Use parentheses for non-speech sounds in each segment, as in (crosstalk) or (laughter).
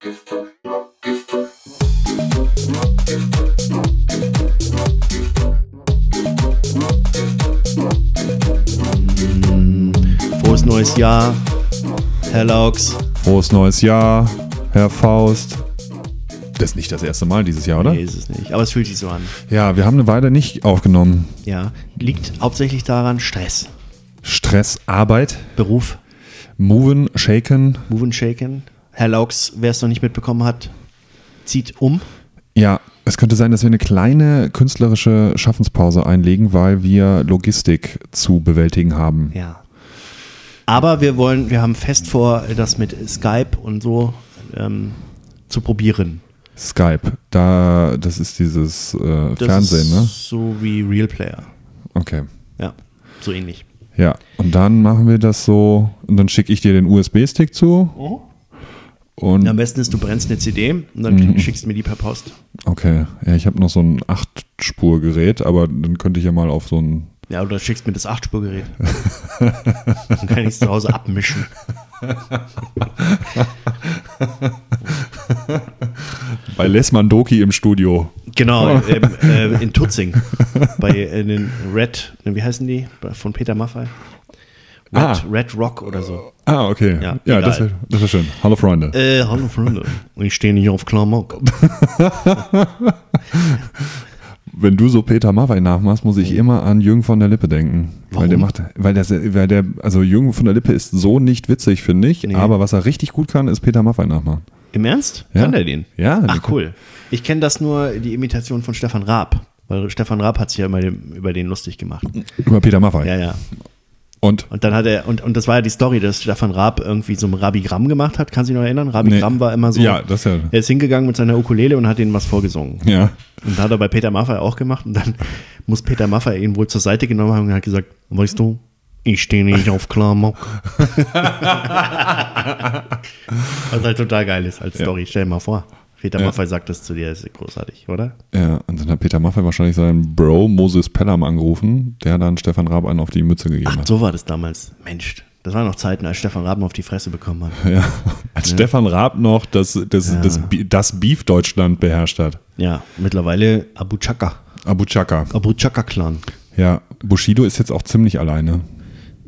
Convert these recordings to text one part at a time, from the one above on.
Frohes neues Jahr, Herr Laux. Frohes neues Jahr, Herr Faust. Das ist nicht das erste Mal dieses Jahr, oder? Nee, ist es nicht. Aber es fühlt sich so an. Ja, wir haben eine Weile nicht aufgenommen. Ja. Liegt hauptsächlich daran, Stress. Stress, Arbeit, Beruf, Moven, Shaken. Move and Shaken. Herr Laux, wer es noch nicht mitbekommen hat, zieht um. Ja, es könnte sein, dass wir eine kleine künstlerische Schaffenspause einlegen, weil wir Logistik zu bewältigen haben. Ja. Aber wir wollen, wir haben fest vor, das mit Skype und so ähm, zu probieren. Skype, da, das ist dieses äh, Das Fernsehen, ist ne? So wie Real Player. Okay. Ja, so ähnlich. Ja, und dann machen wir das so, und dann schicke ich dir den USB-Stick zu. Und Am besten ist, du brennst eine CD und dann Mhm. schickst du mir die per Post. okay, ja, ich habe noch so ein 8-Spur-Gerät, aber dann könnte ich ja mal auf so ein Ja, oder schickst mir das Achtspurgerät. (laughs) dann kann ich es zu Hause abmischen. (laughs) bei Les Mandoki im Studio. Genau, (laughs) ähm, äh, in Tutzing. Bei äh, den Red, wie heißen die? Von Peter Maffay. Red, Ah. Red Rock oder so. Ah, okay. Ja, Ja, das wäre wär schön. Hallo Freunde. Äh, hallo Freunde. Ich stehe nicht auf Klamauk. (laughs) Wenn du so Peter Maffay nachmachst, muss ich immer an Jürgen von der Lippe denken. Weil der Warum? macht, weil der, weil der, also Jürgen von der Lippe ist so nicht witzig, finde ich. Nee. Aber was er richtig gut kann, ist Peter Maffay nachmachen. Im Ernst? Ja. Kann der den? Ja, Ach kann- cool. Ich kenne das nur, die Imitation von Stefan Raab. Weil Stefan Raab hat sich ja immer über den lustig gemacht. Über Peter Maffay. Ja, ja. Und Und dann hat er, und, und das war ja die Story, dass Stefan Raab irgendwie so ein Rabigramm gemacht hat. Kannst du dich noch erinnern? Rabigramm Nee. war immer so. Ja, das ja. Er ist hingegangen mit seiner Ukulele und hat denen was vorgesungen. ja. Und hat er bei Peter Maffay auch gemacht. Und dann (laughs) muss Peter Maffay ihn wohl zur Seite genommen haben und hat gesagt, weißt du, ich stehe nicht auf Klamauk. (laughs) Was halt total geil ist als Story. Stell dir mal vor. Peter Ja. Maffay sagt das zu dir, das ist großartig, oder? Ja, und dann hat Peter Maffay wahrscheinlich seinen Bro Moses Pelham angerufen, der dann Stefan Raab einen auf die Mütze gegeben Ach, hat. so war das damals. Mensch, das waren noch Zeiten, als Stefan Raben auf die Fresse bekommen hat. Ja. Als Stefan Raab noch das, das, Ja. das, das Beef Deutschland beherrscht hat. Ja, mittlerweile Abu Chaka. Abu Chaka. Abu Chaka-Clan. Ja, Bushido ist jetzt auch ziemlich alleine.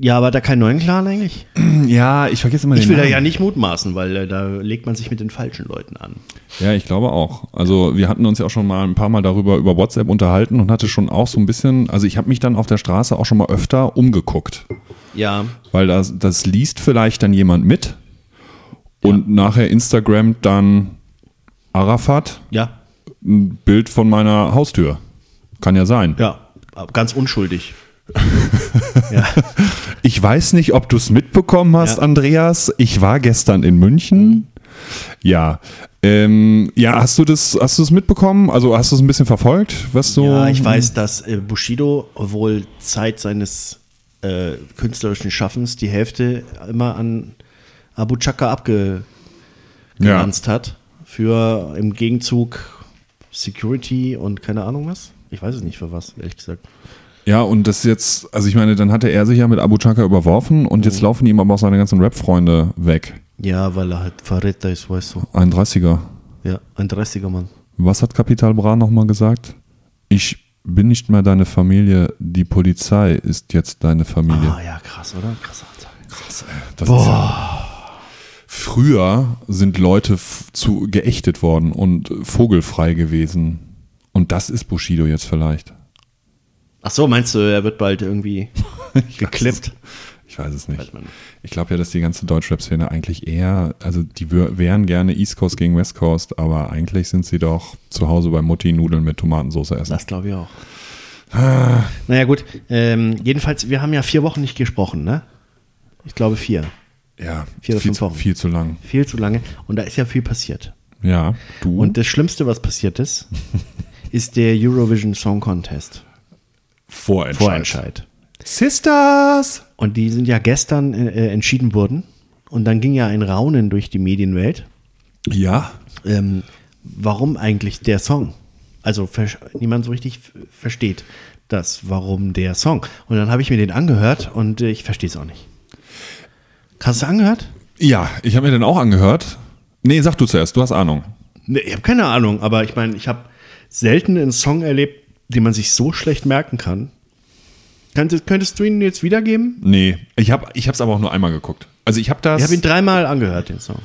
Ja, aber er keinen neuen Clan eigentlich? (clears throat) Ja, ich vergesse immer Ich den will da Namen. ja nicht mutmaßen, weil äh, da legt man sich mit den falschen Leuten an. Ja, ich glaube auch. Also wir hatten uns ja auch schon mal ein paar Mal darüber über WhatsApp unterhalten und hatte schon auch so ein bisschen, also ich habe mich dann auf der Straße auch schon mal öfter umgeguckt, Ja, weil das, das liest vielleicht dann jemand mit und nachher Instagram dann Arafat, ja, ein Bild von meiner Haustür. Kann ja sein. ja, ganz unschuldig. Ja. Ich weiß nicht, ob du es mitbekommen hast, Ja. Andreas. Ich war gestern in München. Ja. Ähm, ja, hast du das, hast du es mitbekommen? Also hast du es ein bisschen verfolgt, was so. ja, ich weiß, dass äh, Bushido wohl Zeit seines äh, künstlerischen Schaffens die Hälfte immer an Abu Chaka abgeranzt Ja. hat. Für im Gegenzug Security und keine Ahnung was. Ich weiß es nicht für was, ehrlich gesagt. Ja, und das jetzt, also ich meine, dann hatte er sich ja mit Abu Chaka überworfen und Mhm. jetzt laufen ihm aber auch seine ganzen Rap-Freunde weg. Ja, weil er halt Verräter ist, weißt du. Ein 30er. Ja, ein 30er Mann. Was hat Kapital Bra nochmal gesagt? Ich bin nicht mehr deine Familie, die Polizei ist jetzt deine Familie. Ah ja, krass, oder? Krass, Alter. Krass, ey. Das ist ja, früher sind Leute zu geächtet worden und vogelfrei gewesen. Und das ist Bushido jetzt vielleicht. Ach so, meinst du, er wird bald irgendwie (laughs) geklippt? Ich weiß es nicht. Ich glaube ja, dass die ganze Deutschrap-Szene eigentlich eher, also die wär- wären gerne East Coast gegen West Coast, aber eigentlich sind sie doch zu Hause bei Mutti Nudeln mit Tomatensauce essen. Das glaube ich auch. Naja, gut. Ähm, jedenfalls, wir haben ja vier Wochen nicht gesprochen, ne? Ich glaube vier. Ja, Vier oder viel, fünf zu- Wochen. viel zu lang. Viel zu lange. Und da ist ja viel passiert. Ja, du. Und das Schlimmste, was passiert ist, (laughs) ist der Eurovision Song Contest. Vorentscheid. Vorentscheid. Sisters! Und die sind ja gestern äh, entschieden worden. Und dann ging ja ein Raunen durch die Medienwelt. Ja, ähm, warum eigentlich der Song? Also niemand so richtig versteht das, warum der Song. Und dann habe ich mir den angehört und äh, ich verstehe es auch nicht. Hast du es angehört? Ja, ich habe mir den auch angehört. Nee, sag du zuerst, du hast Ahnung. Nee, ich habe keine Ahnung, aber ich meine, ich habe selten einen Song erlebt, den man sich so schlecht merken kann. Könntest, könntest du ihn jetzt wiedergeben? Nee, ich habe ich hab's aber auch nur einmal geguckt. Also ich habe das. Ich habe ihn dreimal angehört, den Song.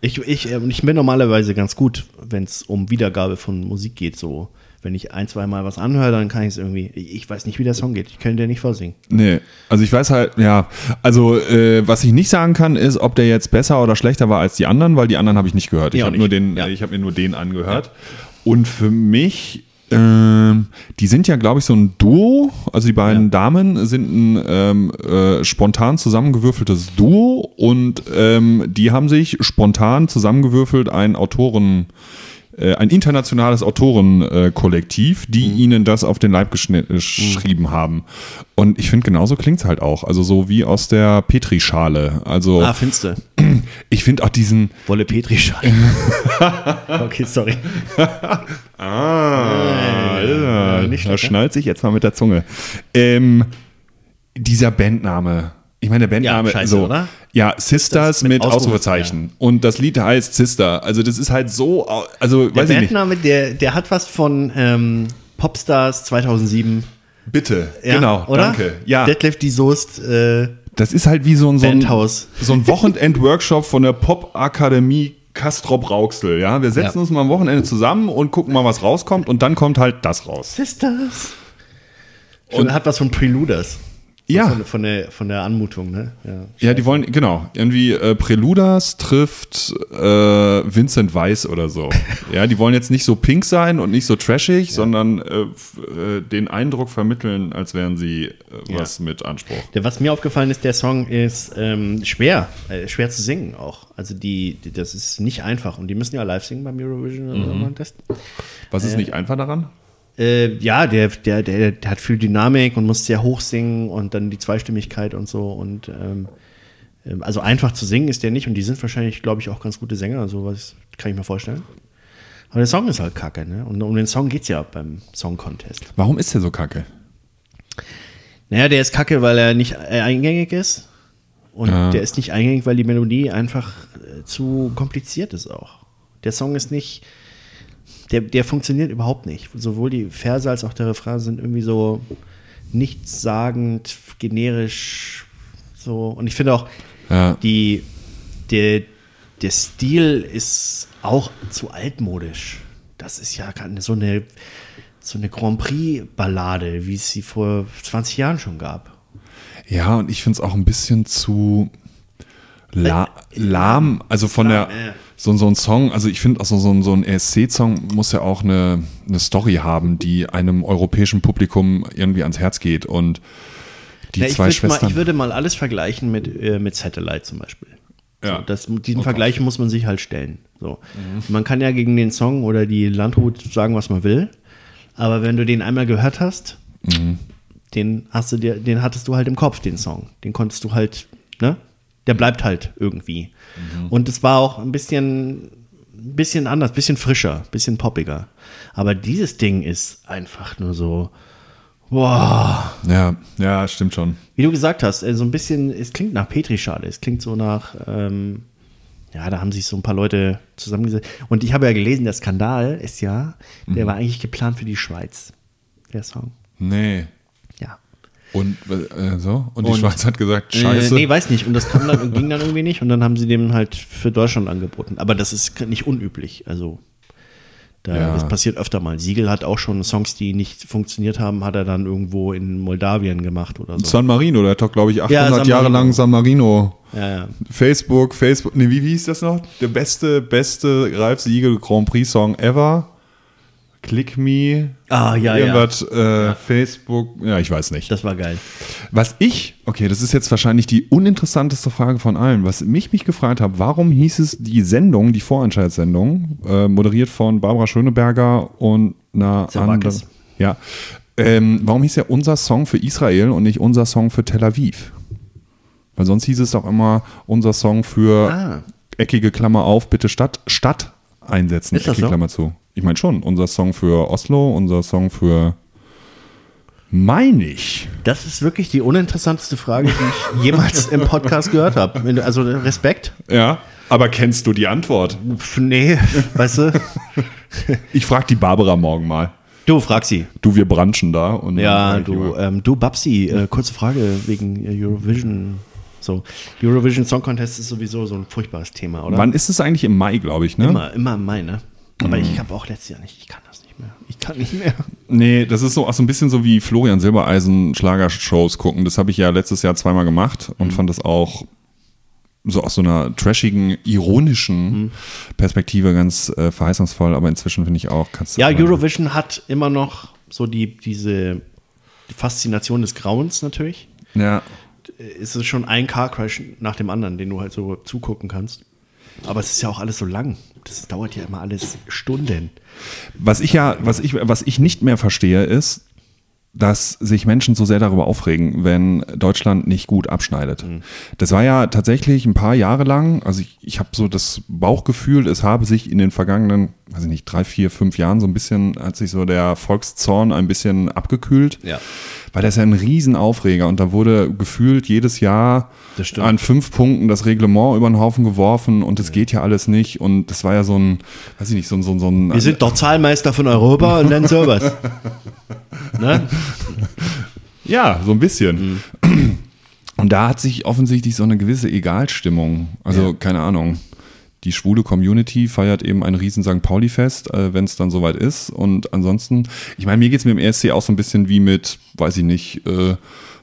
Ich, ich, äh, ich bin normalerweise ganz gut, wenn es um Wiedergabe von Musik geht. So, wenn ich ein, zwei Mal was anhöre, dann kann ich es irgendwie. Ich weiß nicht, wie der Song geht. Ich könnte den nicht vorsingen. Nee, also ich weiß halt, ja, also äh, was ich nicht sagen kann, ist, ob der jetzt besser oder schlechter war als die anderen, weil die anderen habe ich nicht gehört. Ich Ja, habe nur den, Ja. ich habe mir nur den angehört. Und für mich, ähm, die sind ja, glaube ich, so ein Duo. Also die beiden Ja. Damen sind ein ähm, äh, spontan zusammengewürfeltes Duo und ähm, die haben sich spontan zusammengewürfelt ein Autoren ein internationales Autorenkollektiv, die Mhm. ihnen das auf den Leib äh, geschrieben haben. Und ich finde, genauso klingt es halt auch. Also so wie aus der Petrischale. Also Ah, finste. (clears throat) ich finde auch diesen. Wolle Petri schreiben. (laughs) okay, sorry. Ah, ja, nicht da ne? schnallt sich jetzt mal mit der Zunge. Ähm, dieser Bandname. Ich meine, der Bandname, Ja, scheiße, so, oder? ja, Sisters mit mit, Ausrufe- Ausrufezeichen. Und das Lied heißt Sister. Also das ist halt so, also Der weiß ich nicht. Bandname, der, der hat was von ähm, Popstars 2007. Bitte, Ja, genau, oder? danke. Ja, Detlef die Soest, äh, das ist halt wie so ein, so ein, so ein Wochenend-Workshop von der Pop-Akademie Kastrop Rauxel. Ja, wir setzen Ja. uns mal am Wochenende zusammen und gucken mal, was rauskommt. Und dann kommt halt das raus. Sisters. Und hat was von Preluders. Ja. Von, von, der, von der Anmutung, ne? Ja. Ja, die wollen, genau, irgendwie äh, Preludas trifft äh, Vincent Weiss oder so. (laughs) ja, die wollen jetzt nicht so pink sein und nicht so trashig, sondern äh, äh, den Eindruck vermitteln, als wären sie äh, was mit Anspruch. Der, was mir aufgefallen ist, der Song ist ähm, schwer, äh, schwer zu singen auch. Also die, die, das ist nicht einfach und die müssen ja live singen beim Eurovision Mhm. Contest. Was ist nicht einfach daran? Äh, ja, der, der, der, der hat viel Dynamik und muss sehr hoch singen und dann die Zweistimmigkeit und so und ähm, ähm, also einfach zu singen ist der nicht und die sind wahrscheinlich, glaube ich, auch ganz gute Sänger, also was kann ich mir vorstellen. Aber der Song ist halt kacke, ne? Und um den Song geht's ja beim Song Contest. Warum ist der so kacke? Naja, der ist kacke, weil er nicht äh, eingängig ist. Und Ja. der ist nicht eingängig, weil die Melodie einfach äh, zu kompliziert ist auch. Der Song ist nicht, der, der funktioniert überhaupt nicht. Sowohl die Verse als auch der Refrain sind irgendwie so nichtssagend, generisch, so. Und ich finde auch, Ja. die, der, der Stil ist auch zu altmodisch. Das ist ja keine- so eine, so eine Grand Prix-Ballade, wie es sie vor 20 Jahren schon gab. Ja, und ich finde es auch ein bisschen zu la lahm. Also von der. So, so ein Song, also ich finde auch so, so, ein- so ein ESC-Song muss ja auch eine, eine Story haben, die einem europäischen Publikum irgendwie ans Herz geht. Und die ich, zwei würd Schwestern. mal, ich würde mal alles vergleichen mit, äh, mit Satellite zum Beispiel. Ja. So, das, diesen Vergleich muss man sich halt stellen. So. Man kann ja gegen den Song oder die Landhut sagen, was man will. Aber wenn du den einmal gehört hast, den hast du dir, den hattest du halt im Kopf, den Song. Den konntest du halt, ne? Der bleibt halt irgendwie. Und es war auch ein bisschen, ein bisschen anders, bisschen frischer, bisschen poppiger. Aber dieses Ding ist einfach nur so, wow. ja, ja, stimmt schon. Wie du gesagt hast, äh, so ein bisschen, es klingt nach Petrischale, es klingt so nach, ähm, ja, da haben sich so ein paar Leute zusammengesetzt. Und ich habe ja gelesen, der Skandal ist ja, der war eigentlich geplant für die Schweiz, der Song. Nee. Ja. Und äh, so? Und die Und- Schweiz hat gesagt, scheiße. Äh, nee, weiß nicht. Und das kam dann, (laughs) ging dann irgendwie nicht. Und dann haben sie dem halt für Deutschland angeboten. Aber das ist nicht unüblich. Also, da, Ja. das passiert öfter mal. Siegel hat auch schon Songs, die nicht funktioniert haben, hat er dann irgendwo in Moldawien gemacht oder so. San Marino, der hat doch, glaube ich, 800 San Jahre lang San Marino. Ja, ja. Facebook, Facebook, nee, wie, wie hieß das noch? Der beste, beste Ralf Siegel Grand Prix Song ever. Click Me. Ah, ja, ja. Irgendwas, Äh, Facebook, ja, ich weiß nicht. Das war geil. Was ich, okay, das ist jetzt wahrscheinlich die uninteressanteste Frage von allen. Was mich mich gefragt habe, warum hieß es die Sendung, die Vorentscheidssendung, äh, moderiert von Barbara Schöneberger und einer anderen. Ja. Ähm, warum hieß ja unser Song für Israel und nicht unser Song für Tel Aviv? Weil sonst hieß es doch immer unser Song für Ah. eckige Klammer auf, bitte Stadt, Stadt einsetzen, Ist das so? Klammer zu. Ich meine schon, unser Song für Oslo, unser Song für meine ich. Das ist wirklich die uninteressanteste Frage, die ich jemals im Podcast gehört habe. Also Respekt. Ja. Aber kennst du die Antwort? Nee, weißt du? Ich frage die Barbara morgen mal. Du, frag sie. Du, wir branchen da. Und Ja, du, ähm, du Babsi, äh, kurze Frage wegen Eurovision. So, Eurovision Song Contest ist sowieso so ein furchtbares Thema, oder? Wann ist es eigentlich? Im Mai, glaube ich, ne? Immer, immer im Mai, ne? Aber ich habe auch letztes Jahr nicht, ich kann das nicht mehr. Ich kann nicht mehr. (laughs) Nee, das ist so, auch so ein bisschen so wie Florian Silbereisen Schlagershows gucken. Das habe ich ja letztes Jahr zweimal gemacht und fand das auch so aus so einer trashigen, ironischen Perspektive ganz äh, verheißungsvoll, aber inzwischen finde ich auch, kannst du Ja, Eurovision hat immer noch so die, diese die Faszination des Grauens natürlich. Ja. Es ist schon ein Car Crash nach dem anderen, den du halt so zugucken kannst. Aber es ist ja auch alles so lang. Das dauert ja immer alles Stunden. Was ich ja, was ich, was ich nicht mehr verstehe, ist, dass sich Menschen so sehr darüber aufregen, wenn Deutschland nicht gut abschneidet. Das war ja tatsächlich ein paar Jahre lang, also ich, ich habe so das Bauchgefühl, es habe sich in den vergangenen, weiß ich nicht, drei, vier, fünf Jahren so ein bisschen, hat sich so der Volkszorn ein bisschen abgekühlt. Ja. Weil das ist ja ein Riesenaufreger und da wurde gefühlt jedes Jahr an fünf Punkten das Reglement über den Haufen geworfen und es geht ja alles nicht und das war ja so ein, weiß ich nicht, so ein, so ein, so ein Wir sind doch Zahlmeister von Europa und dann sowas. (laughs) ne? Ja, so ein bisschen. Und da hat sich offensichtlich so eine gewisse Egalstimmung, also keine Ahnung. Die schwule Community feiert eben ein riesen St. Pauli-Fest, äh, wenn es dann soweit ist. Und ansonsten, ich meine, mir geht es mit dem ESC auch so ein bisschen wie mit, weiß ich nicht, äh,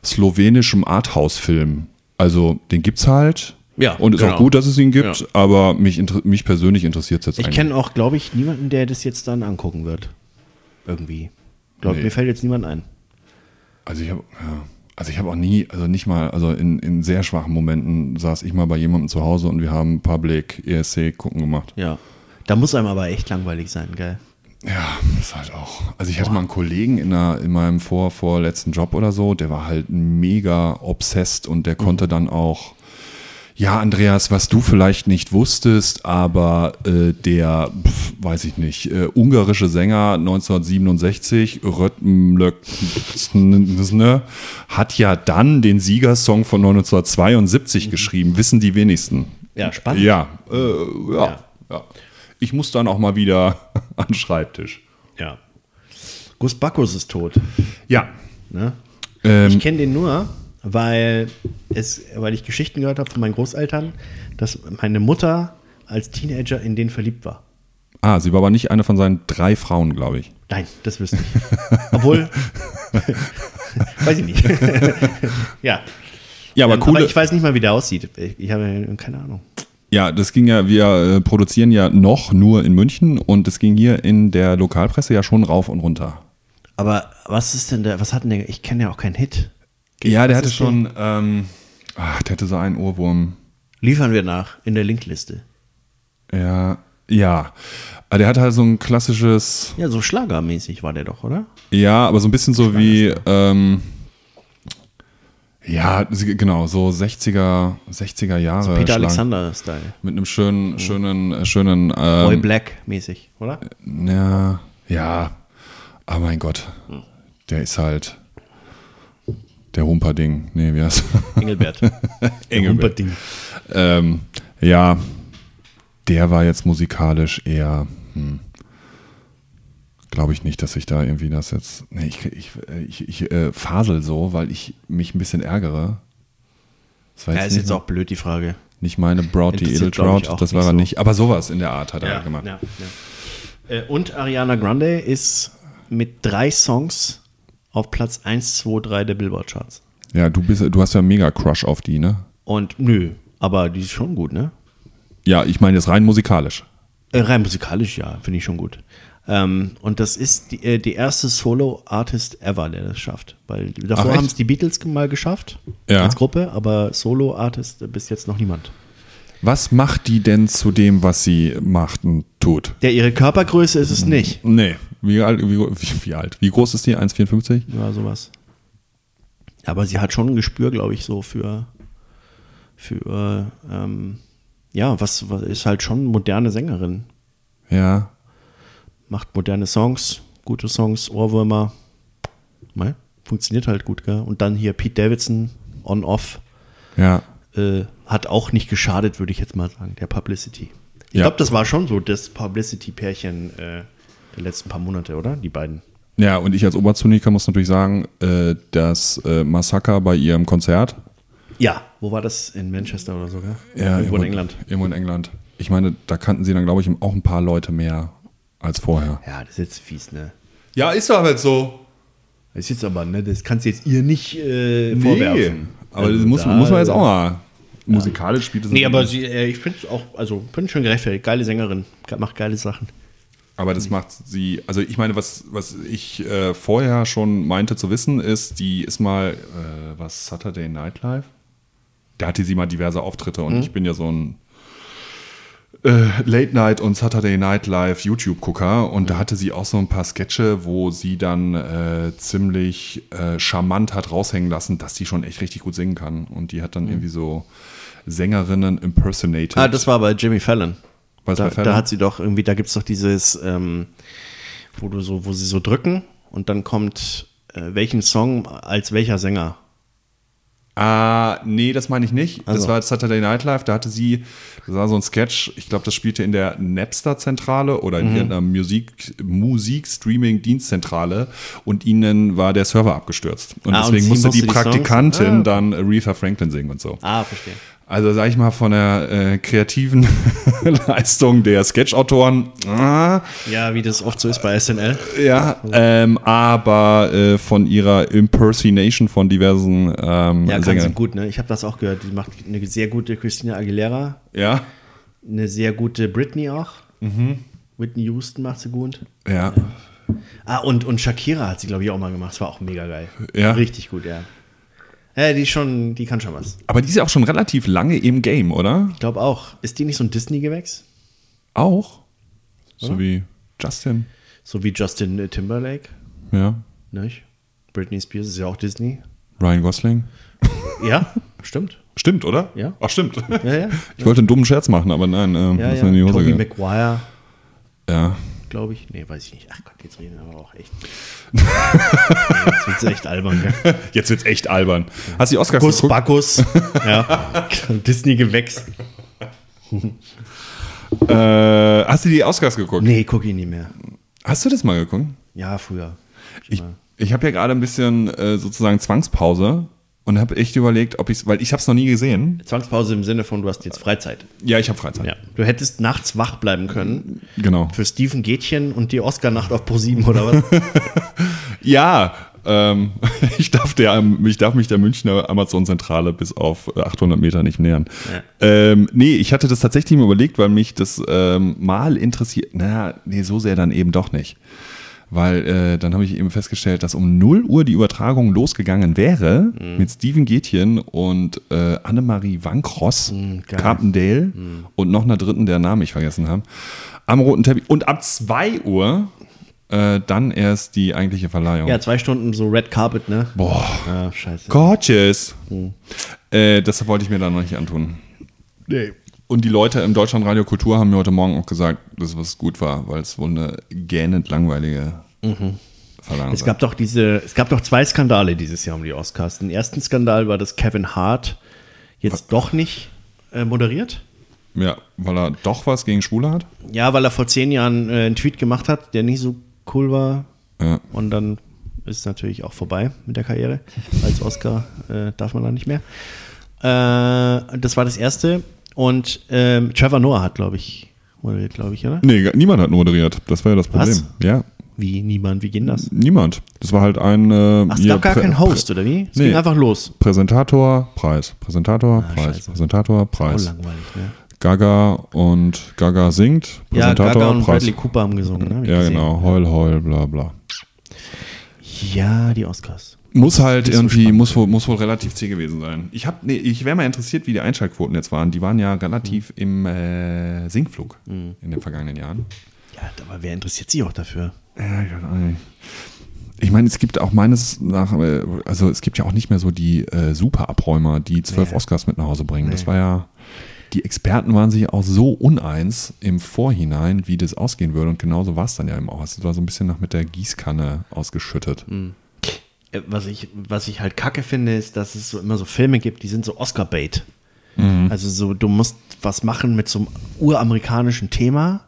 slowenischem Arthouse-Film. Also den gibt's halt. Ja, Und ist genau. auch gut, dass es ihn gibt, Ja. aber mich, inter- mich persönlich interessiert es jetzt Ich eigentlich. kenne auch, glaube ich, niemanden, der das jetzt dann angucken wird. Irgendwie. Glaube Nee. mir fällt jetzt niemand ein. Also ich habe ja, also ich habe auch nie, also nicht mal, also in, in sehr schwachen Momenten saß ich mal bei jemandem zu Hause und wir haben Public ESC gucken gemacht. Ja. Da muss einem aber echt langweilig sein, gell? Ja, ist halt auch. Also ich hatte mal einen Kollegen in, einer, in meinem vor, vorletzten Job oder so, der war halt mega obsessed und der konnte dann auch, ja, Andreas, was du vielleicht nicht wusstest, aber äh, der, pf, weiß ich nicht, äh, ungarische Sänger 1967, Rötmlök, hat ja dann den Siegersong von 1972 geschrieben, wissen die wenigsten. Ja, spannend. Ja, äh, ja, ja. Ich muss dann auch mal wieder an den Schreibtisch. Ja. Gus Bacchus ist tot. Ja. Ne? Ähm, Ich kenne den nur, weil, es, weil ich Geschichten gehört habe von meinen Großeltern, dass meine Mutter als Teenager in den verliebt war. ah, sie war aber nicht eine von seinen drei Frauen, glaube ich. Nein, das wüsste ich. Obwohl, (laughs) weiß ich nicht. (laughs) ja. Ja, aber Ähm, coole. ich weiß nicht mal, wie der aussieht. Ich, ich habe keine Ahnung. ja, das ging ja, wir äh, produzieren ja noch nur in München und es ging hier in der Lokalpresse ja schon rauf und runter. Aber was ist denn der, was hat denn der, ich kenne ja auch keinen Hit. Ja, der hatte schon, ähm, ach, der hatte so einen Ohrwurm. Liefern wir nach in der Linkliste. Ja, ja. Aber der hat halt so ein klassisches, Ja, so schlagermäßig war der doch, oder? ja, aber so ein bisschen so wie, ähm, ja, genau, so 60er, 60er Jahre. Peter Schlag- Alexander-Style. Mit einem schönen, schönen, äh, schönen, Boy ähm, Black-mäßig, oder? ja, ja, aber mein Gott, der ist halt der Humperding. Nee, wie heißt Engelbert. (laughs) Engelbert. Humperding. ähm, ja, der war jetzt musikalisch eher, hm, glaube ich nicht, dass ich da irgendwie das jetzt, nee, ich, ich, ich, ich äh, fasel so, weil ich mich ein bisschen ärgere. Das war Ja, ist nicht, jetzt auch blöd, die Frage. nicht meine glaub ich, Edeltraut, das war er so. nicht, aber sowas in der Art hat er halt gemacht. ja, ja. Äh, Und Ariana Grande ist mit drei Songs auf Platz 1, 2, 3 der Billboard-Charts. Ja, du bist, du hast ja einen mega Crush auf die, ne? Und nö, aber die ist schon gut, ne? Ja, ich meine jetzt rein musikalisch. Äh, rein musikalisch, ja, finde ich schon gut. Ähm, und das ist die, äh, die erste Solo-Artist ever, der das schafft. Weil davor haben es die Beatles mal geschafft Ja. als Gruppe, aber Solo-Artist bis jetzt noch niemand. Was macht die denn zu dem, was sie macht und tut? Der ihre Körpergröße ist es nicht. Nee. Wie alt? Wie, wie, wie alt? Wie groß ist die? 1,54? Ja, sowas. Aber sie hat schon ein Gespür, glaube ich, so für, für ähm, ja, was, was ist halt schon moderne Sängerin. Ja. Macht moderne Songs, gute Songs, Ohrwürmer. Mei, funktioniert halt gut, gell? Und dann hier Pete Davidson, on-off. Ja. Äh, hat auch nicht geschadet, würde ich jetzt mal sagen, der Publicity. Ich Ja. glaube, das war schon so das Publicity-Pärchen äh, der letzten paar Monate, oder? Die beiden. Ja, und ich als Oberzuniker muss natürlich sagen, äh, dass äh, Massaker bei ihrem Konzert, Ja. Wo war das? In Manchester oder so, gell? ja, Irgendwo in England. Irgendwo in England. Ich meine, da kannten sie dann, glaube ich, auch ein paar Leute mehr als vorher. Ja, das ist jetzt fies, ne? Ja, ist doch halt so. Das ist jetzt aber, ne? Das kannst du jetzt ihr nicht äh, vorwerfen. Aber Also das muss, da- muss man jetzt auch mal. Musikalisch spielt es Nee, aber sie, äh, ich finde es auch, also, bin schon gerechtfertigt. Geile Sängerin. Ge- Macht geile Sachen. Aber das macht sie, also ich meine, was, was ich äh, vorher schon meinte zu wissen, ist, die ist mal, äh, was, Saturday Night Live? Da hatte sie mal diverse Auftritte und ich bin ja so ein äh, Late Night und Saturday Night Live YouTube-Gucker und da hatte sie auch so ein paar Sketche, wo sie dann äh, ziemlich äh, charmant hat raushängen lassen, dass die schon echt richtig gut singen kann. Und die hat dann irgendwie so Sängerinnen impersonated. Ah, das war bei Jimmy Fallon. Da, da hat sie doch irgendwie, da gibt es doch dieses, ähm, wo du so, wo sie so drücken und dann kommt äh, welchen Song als welcher Sänger. Ah, nee, das meine ich nicht. Das Also. war Saturday Night Live, da hatte sie, das war so ein Sketch, ich glaube, das spielte in der Napster-Zentrale oder Mhm. in irgendeiner Musik, Musik-Streaming-Dienstzentrale und ihnen war der Server abgestürzt. Und Ah, und deswegen sie musste die musste die Songs- Praktikantin Ah. dann Aretha Franklin singen und so. Ah, verstehe. Also sag ich mal von der äh, kreativen (laughs) Leistung der Sketchautoren, ah, Ja, wie das oft so ist bei SNL. ja, ähm, aber äh, von ihrer Impersonation von diversen ähm, Ja, Sängern. gut, ne? Ich habe das auch gehört. Die macht eine sehr gute Christina Aguilera, Ja, eine sehr gute Britney auch. Whitney Houston macht sie gut. ja. Ah, und, und Shakira hat sie, glaube ich, auch mal gemacht. Das war auch mega geil. Ja. Richtig gut, ja. Ja, die, ist schon, die kann schon was. Aber die ist ja auch schon relativ lange im Game, oder? Ich glaube auch. Ist die nicht so ein Disney-Gewächs? Auch. So wie Justin. So wie Justin äh, Timberlake, Ja. nicht? Britney Spears ist ja auch Disney. Ryan Gosling. Ja, stimmt. Stimmt, oder? Ja. Ach, stimmt. Ja, ja. Ich wollte einen dummen Scherz machen, aber nein, ähm, Ja, ja. in die Hose Tobey gegangen. Maguire, Ja. Glaube ich. Nee, weiß ich nicht. Ach Gott, jetzt reden wir aber auch echt. (laughs) jetzt wird's echt albern, gell? Jetzt wird's echt albern. Hast du die Oscars Gus geguckt? Bacchus. ja. (laughs) Disney-Gewächs. Äh, hast du die Oscars geguckt? Nee, guck ihn nicht mehr. Hast du das mal geguckt? Ja, früher. Ich, ich habe ja gerade ein bisschen äh, sozusagen Zwangspause und habe echt überlegt, ob ich weil ich habe es noch nie gesehen. Zwangspause im Sinne von, du hast jetzt Freizeit. Ja, ich habe Freizeit. Ja. Du hättest nachts wach bleiben können Genau. für Steven Gätchen und die Oscar-Nacht auf Pro7 oder was? (laughs) Ja, ähm, (laughs) ich, darf der, ich darf mich der Münchner Amazon-Zentrale bis auf 800 Meter nicht nähern. Ja. Ähm, nee, ich hatte das tatsächlich mal überlegt, weil mich das ähm, mal interessiert. Naja, nee, so sehr dann eben doch nicht. Weil äh, dann habe ich eben festgestellt, dass um 0 Uhr die Übertragung losgegangen wäre mit Steven Gätjen und äh, Annemarie Wankross, geil. Carpendale und noch einer dritten, der Namen ich vergessen habe, am roten Teppich. Und ab 2 Uhr äh, dann erst die eigentliche Verleihung. ja, zwei Stunden so Red Carpet, ne? Boah, Ja, scheiße. gorgeous. Äh, das wollte ich mir dann noch nicht antun. Nee. Und die Leute im Deutschlandradio Kultur haben mir heute Morgen auch gesagt, dass was gut war, weil es wohl eine gähnend langweilige Verleihung Es gab doch diese, es gab doch zwei Skandale dieses Jahr um die Oscars. Den ersten Skandal war, dass Kevin Hart jetzt doch nicht äh, moderiert. Ja, weil er doch was gegen Schwule hat. Ja, weil er vor zehn Jahren äh, einen Tweet gemacht hat, der nicht so cool war. Ja. Und dann ist es natürlich auch vorbei mit der Karriere. Als Oscar äh, darf man dann nicht mehr. Äh, das war das erste. Und ähm, Trevor Noah hat, glaube ich, moderiert, glaube ich, oder? Nee, niemand hat moderiert. Das war ja das Problem. Was? Ja, Wie niemand, wie ging das? niemand. Das war halt ein. Äh, Ach, es gab gar Prä- keinen Host, oder wie? Es Nee. ging einfach los. Präsentator, Preis. Präsentator, Preis. Ah, scheiße. Präsentator, Oh, Preis. langweilig, ne? Gaga und Gaga singt. Ja, Präsentator, Gaga und Preis. Bradley Cooper haben gesungen, ne? Hab Ja, gesehen. genau. Heul, heul, bla, bla. Ja, die Oscars. Muss halt so irgendwie, spannend. muss, wohl, muss wohl relativ zäh gewesen sein. Ich, hab, nee, ich wäre mal interessiert, wie die Einschaltquoten jetzt waren. Die waren ja relativ im äh, Sinkflug Mhm. in den vergangenen Jahren. Ja, aber wer interessiert sich auch dafür? Ja, ich weiß auch nicht. Ich meine, es gibt auch meines nach, äh, also es gibt ja auch nicht mehr so die äh, Super-Abräumer, die zwölf Nee. Oscars mit nach Hause bringen. Das Nee. war ja, die Experten waren sich auch so uneins im Vorhinein, wie das ausgehen würde. Und genauso war es dann ja eben auch. Es war so ein bisschen nach mit der Gießkanne ausgeschüttet. Äh, Was ich, was ich halt kacke finde, ist, dass es so immer so Filme gibt, die sind so Oscar-Bait. Also so, du musst was machen mit so einem uramerikanischen Thema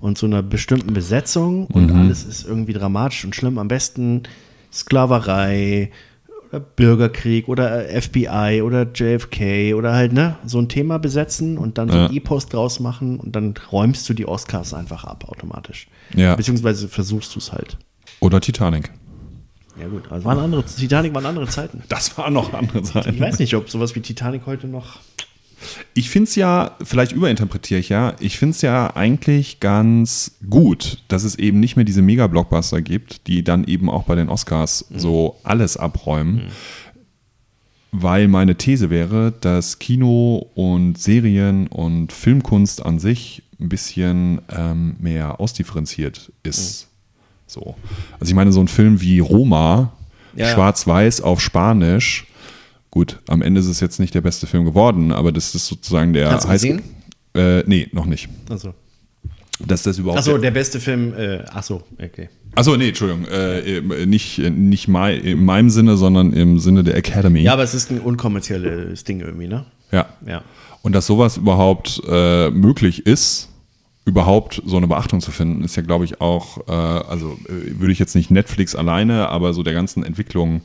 und so einer bestimmten Besetzung und alles ist irgendwie dramatisch und schlimm. Am besten Sklaverei oder Bürgerkrieg oder FBI oder JFK oder halt, ne, so ein Thema besetzen und dann so ein Ja. E-Post draus machen und dann räumst du die Oscars einfach ab automatisch. Ja. Beziehungsweise versuchst du es halt. Oder Titanic. Ja gut, also waren andere, Titanic waren andere Zeiten. Das war noch andere Ich Zeiten. weiß nicht, ob sowas wie Titanic heute noch. Ich finde es ja, vielleicht überinterpretiere ich ja, ich finde es ja eigentlich ganz gut, dass es eben nicht mehr diese Mega-Blockbuster gibt, die dann eben auch bei den Oscars so alles abräumen. Weil meine These wäre, dass Kino und Serien und Filmkunst an sich ein bisschen ähm, mehr ausdifferenziert ist. So. Also ich meine, so ein Film wie Roma, Ja, schwarz-weiß auf Spanisch, gut, am Ende ist es jetzt nicht der beste Film geworden, aber das ist sozusagen der Hast du gesehen? Äh, nee, noch nicht. Also. Dass das überhaupt. Achso, der beste Film. Äh, achso, okay. Achso, nee, Entschuldigung. Äh, äh, nicht äh, nicht mei in meinem Sinne, sondern im Sinne der Academy. Ja, aber es ist ein unkommerzielles Ding irgendwie, ne? ja. Ja. Und dass sowas überhaupt äh, möglich ist, überhaupt so eine Beachtung zu finden, ist ja, glaube ich, auch, äh, also äh, würde ich jetzt nicht Netflix alleine, aber so der ganzen Entwicklung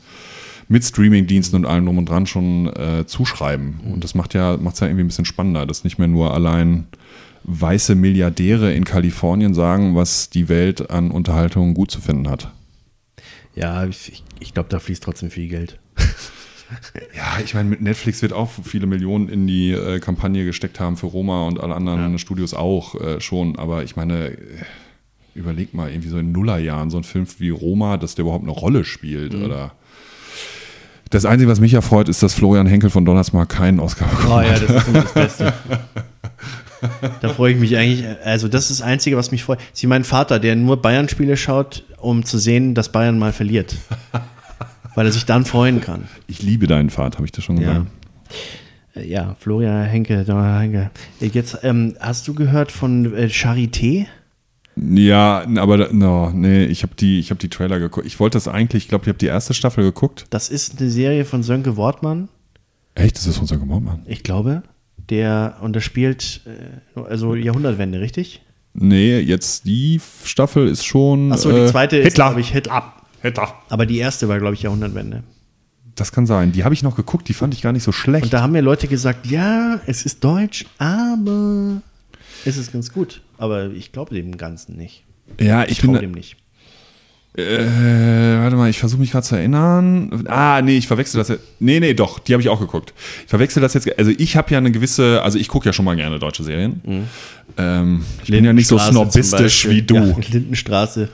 mit Streamingdiensten und allem drum und dran schon äh, zuschreiben. Und das macht ja, macht ja irgendwie ein bisschen spannender, dass nicht mehr nur allein weiße Milliardäre in Kalifornien sagen, was die Welt an Unterhaltung gut zu finden hat. Ja, ich, ich glaube, da fließt trotzdem viel Geld. (laughs) (laughs) Ja, ich meine, mit Netflix wird auch viele Millionen in die äh, Kampagne gesteckt haben für Roma und alle anderen Studios auch äh, schon. Aber ich meine, äh, überleg mal, irgendwie so in Nullerjahren so ein Film wie Roma, dass der überhaupt eine Rolle spielt. Oder das Einzige, was mich erfreut, ist, dass Florian Henkel von Donnersmarck keinen Oscar bekommen Oh ja, das ist immer das Beste. (laughs) Da freue ich mich eigentlich. Also, das ist das Einzige, was mich freut. Sie mein Vater, der nur Bayern-Spiele schaut, um zu sehen, dass Bayern mal verliert. Weil er sich dann freuen kann. Ich liebe deinen Vater, habe ich das schon Ja. gesagt. Äh, Ja, Florian Henke, Henke. Äh, Jetzt, ähm, hast du gehört von äh, Charité? Ja, aber no, nee, ich habe die, ich hab die Trailer geguckt. Ich wollte das eigentlich, ich glaube, ich habe die erste Staffel geguckt. Das ist eine Serie von Sönke Wortmann, Echt, das ist unser Gemordmann. ich glaube. Der, und der spielt, äh, also Jahrhundertwende, richtig? Nee, jetzt die Staffel ist schon. Achso, die äh, zweite ist, Hitler. glaube ich, Hitler. Hitler. Aber die erste war, glaube ich, Jahrhundertwende. Das kann sein. Die habe ich noch geguckt, die fand ich gar nicht so schlecht. Und da haben mir Leute gesagt, ja, es ist deutsch, aber es ist ganz gut. Aber ich glaube dem Ganzen nicht. ja, Ich ich bin. traue dem nicht. Äh, warte mal, ich versuche mich gerade zu erinnern. Ah, nee, ich verwechsel das jetzt. Nee, nee, doch, die habe ich auch geguckt. Ich verwechsel das jetzt. Also, ich habe ja eine gewisse. Also, ich gucke ja schon mal gerne deutsche Serien. Ähm, ich bin ja nicht so snobistisch wie du. Ja, (laughs) Lindenstraße.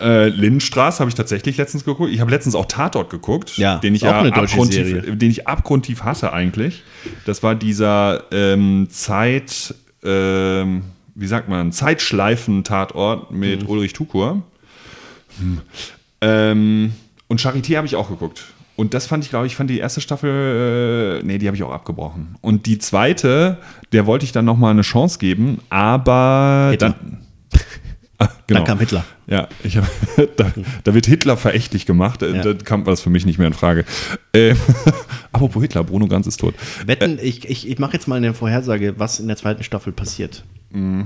Äh, Lindenstraße habe ich tatsächlich letztens geguckt. Ich habe letztens auch Tatort geguckt, Ja, den ich ja abgrundtief, den ich abgrundtief hasse eigentlich. Das war dieser ähm, Zeit, ähm, wie sagt man, Zeitschleifen-Tatort mit Mhm. Ulrich Tukur. Hm. Ähm, und Charité habe ich auch geguckt. Und das fand ich, glaube ich, fand die erste Staffel, äh, nee, die habe ich auch abgebrochen. Und die zweite, der wollte ich dann nochmal eine Chance geben, aber Hitler. dann. Ah, (laughs) genau. Dann kam Hitler. Ja, ich hab, (laughs) da, da wird Hitler verächtlich gemacht. Äh, Ja. Da kam das für mich nicht mehr in Frage. Äh, (laughs) apropos Hitler, Bruno Ganz ist tot. Wetten, ich, ich, ich mache jetzt mal eine Vorhersage, was in der zweiten Staffel passiert.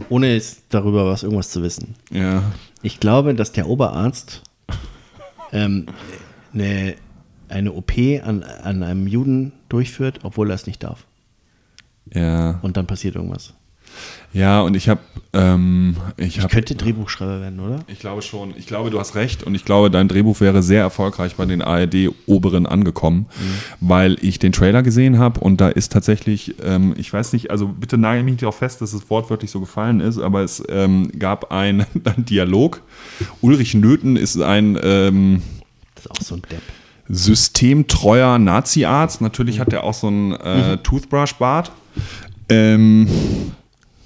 Ohne jetzt darüber was irgendwas zu wissen. Ja. Ich glaube, dass der Oberarzt ähm, eine, eine OP an, an einem Juden durchführt, obwohl er es nicht darf. Ja. Und dann passiert irgendwas. Ja, und ich habe, ähm, ich Ich habe, könnte Drehbuchschreiber werden, oder? ich glaube schon, ich glaube, du hast recht und ich glaube, dein Drehbuch wäre sehr erfolgreich bei den ARD-Oberen angekommen, weil ich den Trailer gesehen habe und da ist tatsächlich, ähm, ich weiß nicht, also bitte nagel mich nicht darauf fest, dass es wortwörtlich so gefallen ist, aber es ähm, gab einen, (laughs) einen Dialog. Ulrich Nöthen ist ein, ähm, Das ist auch so ein Depp. systemtreuer Nazi-Arzt. Natürlich hat er auch so einen äh, Toothbrush-Bart. Ähm,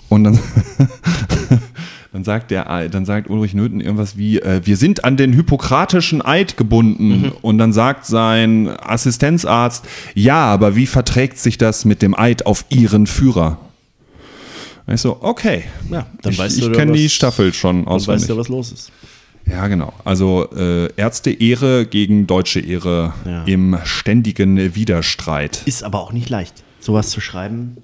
und dann, (laughs) dann, sagt der, dann sagt Ulrich Nöthen irgendwas wie, äh, wir sind an den hippokratischen Eid gebunden. Und dann sagt sein Assistenzarzt, ja, aber wie verträgt sich das mit dem Eid auf Ihren Führer? Und ich so, okay. Ja, dann ich weißt ich kenne die Staffel schon Dann auswendig. weißt du, was los ist. Ja, genau. Also äh, Ärzte-Ehre gegen deutsche Ehre Ja. im ständigen Widerstreit. Ist aber auch nicht leicht. sowas zu schreiben.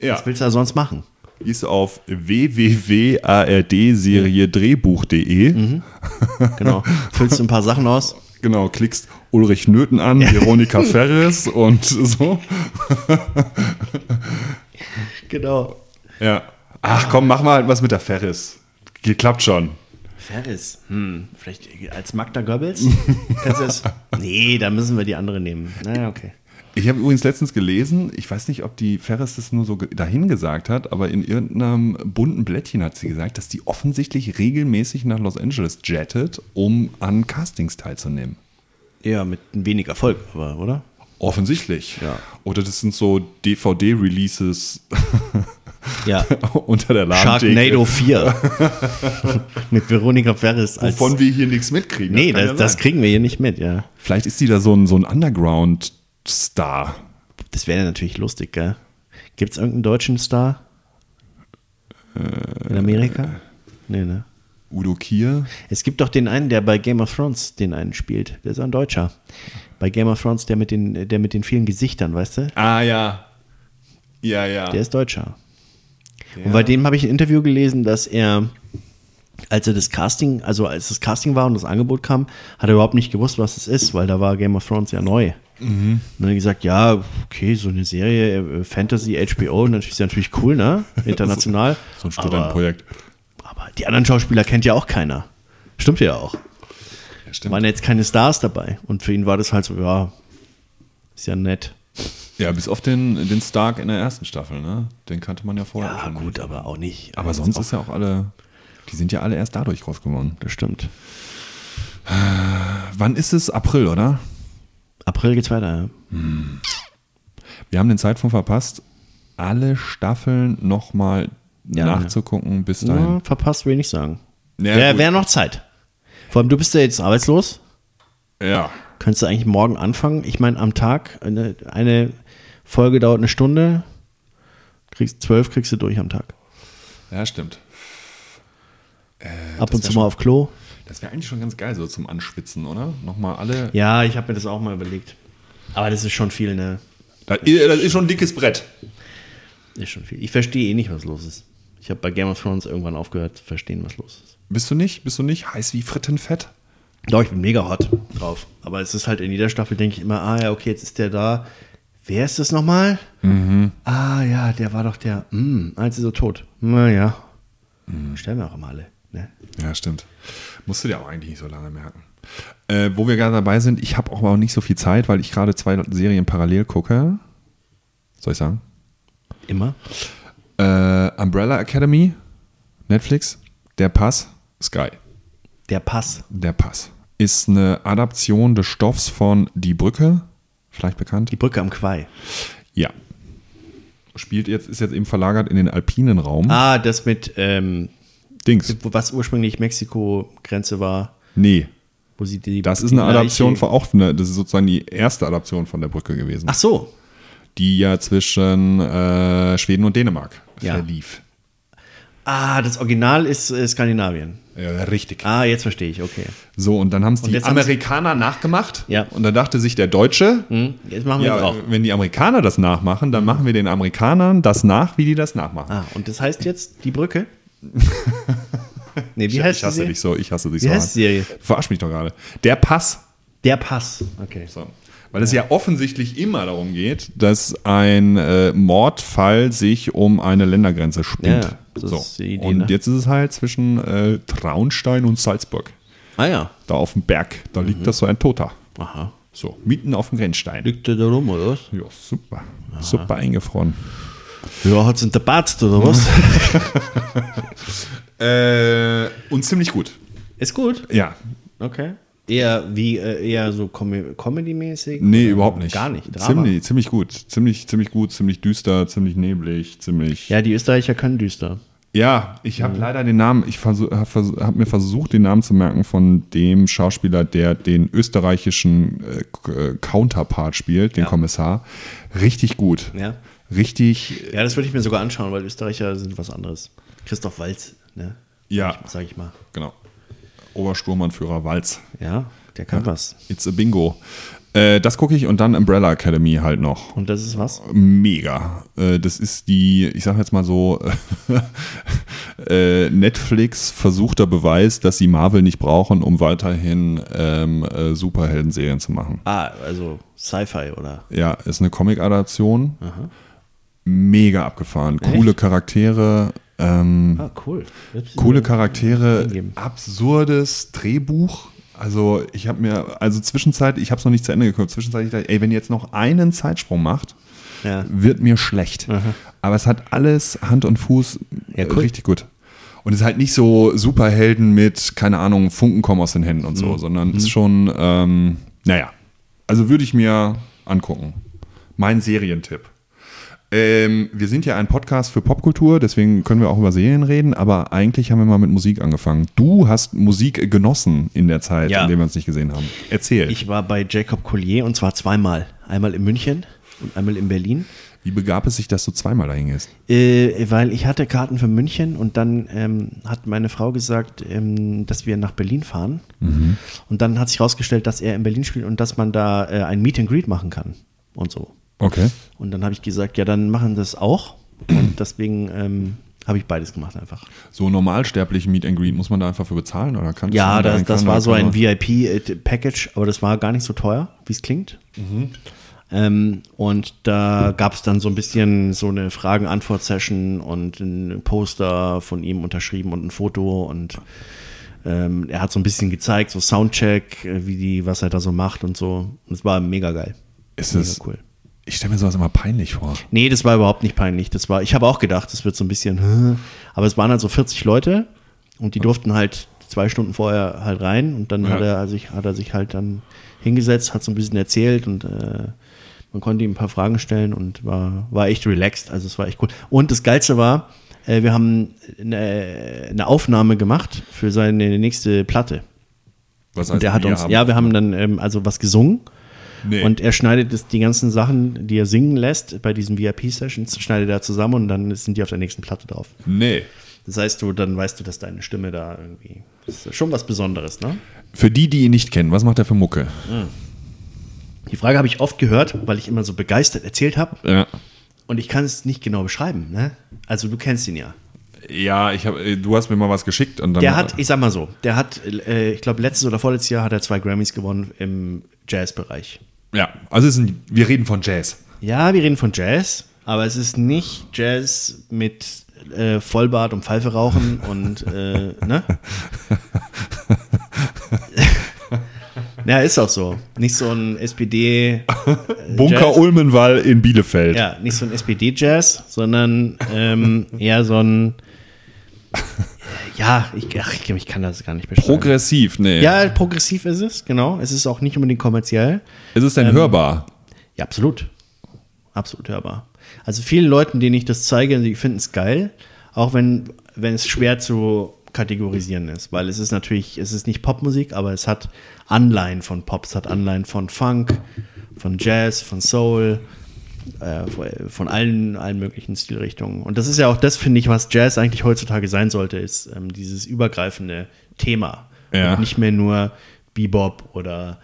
Ja. Was willst du da sonst machen? Du auf www.ardseriedrehbuch.de. Mhm. Genau. Füllst du ein paar Sachen aus? Genau, klickst Ulrich Nöten an, Veronika (laughs) Ferris und so. Genau. Ja. Ach komm, mach mal was mit der Ferris. Klappt schon. Ferris. Hm, vielleicht als Magda Goebbels? (laughs) Kannst du das? Nee, da müssen wir die andere nehmen. Naja, okay. Ich habe übrigens letztens gelesen, ich weiß nicht, ob die Ferris das nur so dahin gesagt hat, aber in irgendeinem bunten Blättchen hat sie gesagt, dass die offensichtlich regelmäßig nach Los Angeles jettet, um an Castings teilzunehmen. Ja, mit wenig Erfolg, aber, oder? Offensichtlich. Ja. Oder das sind so DVD-Releases (laughs) Ja. (laughs) unter der Ladentheke. Sharknado 4. (laughs) mit Veronika Ferris als. Wovon wir hier nichts mitkriegen. nee, das, ja das sein. kriegen wir hier nicht mit, ja. Vielleicht ist die da so ein, so ein Underground-Star. Das wäre natürlich lustig, gell? Gibt es irgendeinen deutschen Star? In Amerika? Nee, ne? Udo Kier. Es gibt doch den einen, der bei Game of Thrones den einen spielt. Der ist ein Deutscher. Bei Game of Thrones, der mit den, der mit den vielen Gesichtern, weißt du? Ah, ja. Ja, ja. Der ist Deutscher. Und bei dem habe ich ein Interview gelesen, dass er, als er das Casting, also als das Casting war und das Angebot kam, hat er überhaupt nicht gewusst, was es ist, weil da war Game of Thrones ja neu. Und dann hat gesagt, ja, okay, so eine Serie, äh, Fantasy, HBO, natürlich ist ja natürlich cool, ne? International. (laughs) so ein aber, Studentenprojekt. aber die anderen Schauspieler kennt ja auch keiner. Stimmt ja auch. Ja, stimmt. waren jetzt keine Stars dabei. Und für ihn war das halt so, ja, ist ja nett. Ja, bis auf den, den Stark in der ersten Staffel, ne? Den kannte man ja vorher. Ja, gut, aber auch nicht. Aber Also sonst auch, ist ja auch alle, die sind ja alle erst dadurch groß geworden. Das stimmt. Wann ist es? April, oder? April geht's weiter, ja. Wir haben den Zeitpunkt verpasst, alle Staffeln nochmal Ja, nachzugucken bis dahin. Ja, verpasst will ich nicht sagen. Ja, Wäre wär noch Zeit. Vor allem, du bist ja jetzt arbeitslos. Ja. Könntest du eigentlich morgen anfangen? Ich meine, am Tag, eine, eine Folge dauert eine Stunde. Kriegst zwölf kriegst du durch am Tag. Ja, stimmt. Ab das und zu mal auf Klo. Das wäre eigentlich schon ganz geil, so zum Anschwitzen, oder? Nochmal alle. Ja, ich habe mir das auch mal überlegt. Aber das ist schon viel, ne? Das ist, das ist schon ein dickes Brett. Ist schon viel. Ich verstehe eh nicht, was los ist. Ich habe bei Game of Thrones irgendwann aufgehört zu verstehen, was los ist. Bist du nicht? Bist du nicht heiß wie Frittenfett? Doch, ich bin mega hot drauf. Aber es ist halt in jeder Staffel, denke ich immer, ah ja, okay, jetzt ist der da. Wer ist das nochmal? Ah ja, der war doch der. Hm, als ist er tot. Naja. Stellen wir auch immer alle. Ne? Ja, stimmt. Musst du dir auch eigentlich nicht so lange merken. Äh, wo wir gerade dabei sind, ich habe auch mal nicht so viel Zeit, weil ich gerade zwei Serien parallel gucke. Soll ich sagen? Immer. Äh, Umbrella Academy, Netflix, Der Pass, Sky. Der Pass. Der Pass ist eine Adaption des Stoffs von Die Brücke, vielleicht bekannt. Die Brücke am Quai. Ja. Spielt jetzt, ist jetzt eben verlagert in den alpinen Raum. Ah, das mit, ähm, Dings. was ursprünglich Mexiko-Grenze war, Nee. wo sie die. Das ist eine Adaption von auch eine, das ist sozusagen die erste Adaption von der Brücke gewesen. Ach so. die ja zwischen äh, Schweden und Dänemark Ja. verlief. Ah, das Original ist äh, Skandinavien. Ja, richtig. Ah, jetzt verstehe ich, okay. So, und dann haben es die Amerikaner nachgemacht. Ja. Und da dachte sich der Deutsche, Hm, jetzt machen wir ja, auch. wenn die Amerikaner das nachmachen, dann machen wir den Amerikanern das nach, wie die das nachmachen. Ah, und das heißt jetzt die Brücke? (laughs) nee, wie ich, heißt ich hasse die dich so, ich hasse dich Wie so. heißt die Serie? Du verarsch mich doch gerade. Der Pass. Der Pass. Okay. So. Weil es ja offensichtlich immer darum geht, dass ein äh, Mordfall sich um eine Ländergrenze spinnt. Ja, das so. ist die Idee, und ne? jetzt ist es halt zwischen äh, Traunstein und Salzburg. Ah ja. Da auf dem Berg, da Mhm. liegt das so ein Toter. Aha. So, mitten auf dem Grenzstein. Liegt der da rum, oder was? Ja, super. Super eingefroren. Ja, hat's Batzt, oder was? (laughs) Äh, und ziemlich gut. Ist gut. Ja. Okay. Eher wie, äh, eher so Com Comedy-mäßig? Nee, Oder überhaupt nicht. Gar nicht. Drama. Ziemlich, ziemlich gut. Ziemlich, ziemlich gut, ziemlich düster, ziemlich neblig, ziemlich. Ja, die Österreicher können düster. Ja, ich Mhm. habe leider den Namen, ich habe hab mir versucht, den Namen zu merken von dem Schauspieler, der den österreichischen äh, äh, Counterpart spielt, den Ja. Kommissar. Richtig gut. Ja. Richtig, Ja, das würde ich mir sogar anschauen, weil Österreicher sind was anderes. Christoph Walz, ne? ja, Sag ich mal. genau. Obersturmanführer Walz. Ja. der kann was. It's a Bingo. Äh, das gucke ich und dann Umbrella Academy halt noch. Und das ist was? Mega. Äh, das ist die, ich sag jetzt mal so, (laughs) äh, Netflix versuchter Beweis, dass sie Marvel nicht brauchen, um weiterhin ähm, äh, Superhelden-Serien zu machen. Ah, also Sci-Fi oder? Ja, ist eine Comic-Adaption. Mega abgefahren. Coole Charaktere. Ähm, Ah, cool. coole Charaktere, absurdes Drehbuch. Also ich habe mir, also Zwischenzeit, ich habe es noch nicht zu Ende geguckt, zwischenzeitlich dachte, ey, wenn ihr jetzt noch einen Zeitsprung macht, Ja. wird mir schlecht. Aber es hat alles Hand und Fuß Ja, äh, cool. richtig gut. Und es ist halt nicht so Superhelden mit, keine Ahnung, Funken kommen aus den Händen und Mhm. so, sondern ist schon, ähm, naja, also würde ich mir angucken. Mein Serientipp. Ähm, wir sind ja ein Podcast für Popkultur, deswegen können wir auch über Serien reden, aber eigentlich haben wir mal mit Musik angefangen. Du hast Musik genossen in der Zeit, Ja. in der wir uns nicht gesehen haben. Erzähl. Ich war bei Jacob Collier und zwar zweimal. Einmal in München und einmal in Berlin. Wie begab es sich, dass du zweimal dahin gehst? Äh, weil ich hatte Karten für München und dann ähm, hat meine Frau gesagt, ähm, dass wir nach Berlin fahren. Und dann hat sich herausgestellt, dass er in Berlin spielt und dass man da äh, ein Meet and Greet machen kann und so. Okay. Und dann habe ich gesagt, ja, dann machen das auch. Und (clears throat) deswegen ähm, habe ich beides gemacht einfach. So normalsterbliche Meet and Greet, muss man da einfach für bezahlen oder kann Ja, das, das war so ein VIP-Package, aber das war gar nicht so teuer, wie es klingt. Ähm, und da gab es dann so ein bisschen so eine Fragen-Antwort-Session und ein Poster von ihm unterschrieben und ein Foto und ähm, er hat so ein bisschen gezeigt, so Soundcheck, äh, wie die, was er da so macht und so. Und es war mega geil. Ist mega es, cool. Ich stelle mir sowas immer peinlich vor. Nee, das war überhaupt nicht peinlich. Das war, ich habe auch gedacht, das wird so ein bisschen, aber es waren halt so 40 Leute und die durften halt zwei Stunden vorher halt rein und dann Ja. hat, er, also ich, hat er sich halt dann hingesetzt, hat so ein bisschen erzählt und äh, man konnte ihm ein paar Fragen stellen und war, war echt relaxed. Also es war echt cool. Und das Geilste war, äh, wir haben eine, eine Aufnahme gemacht für seine nächste Platte. Was Und der hat uns, ja, wir haben dann ähm, also was gesungen. Nee. Und er schneidet das, die ganzen Sachen, die er singen lässt, bei diesen VIP-Sessions, schneidet er zusammen und dann sind die auf der nächsten Platte drauf. nee. Das heißt, du, dann weißt du, dass deine Stimme da irgendwie. Das ist schon was Besonderes, ne? Für die, die ihn nicht kennen, was macht er für Mucke? Die Frage habe ich oft gehört, weil ich immer so begeistert erzählt habe Ja. und ich kann es nicht genau beschreiben, ne? Also du kennst ihn ja. Ja, ich hab, äh, du hast mir mal was geschickt und dann. Der hat, ich sag mal so, der hat, äh, ich glaube, letztes oder vorletztes Jahr hat er zwei Grammys gewonnen im Jazzbereich. Ja, also es ist ein, wir reden von Jazz. Ja, wir reden von Jazz, aber es ist nicht Jazz mit äh, Vollbart und Pfeife rauchen (laughs) und äh, ne? (laughs) ja, ist auch so. Nicht so ein SPD Bunker Jazz. Ulmenwall in Bielefeld. Ja, nicht so ein SPD-Jazz, sondern ähm, eher so ein (laughs) ja, ich, ach, ich, kann das gar nicht beschreiben. Progressiv, nee. ja, progressiv ist es, genau. Es ist auch nicht unbedingt kommerziell. Es ist denn Ähm, hörbar. Ja, absolut. Absolut hörbar. Also vielen Leuten, denen ich das zeige, die finden es geil, auch wenn, wenn es schwer zu kategorisieren ist, weil es ist natürlich, es ist nicht Popmusik, aber es hat Anleihen von Pop, es hat Anleihen von Funk, von Jazz, von Soul, äh, von allen, allen möglichen Stilrichtungen. Und das ist ja auch das, finde ich, was Jazz eigentlich heutzutage sein sollte, ist ähm, dieses übergreifende Thema. Ja. Und nicht mehr nur Bebop oder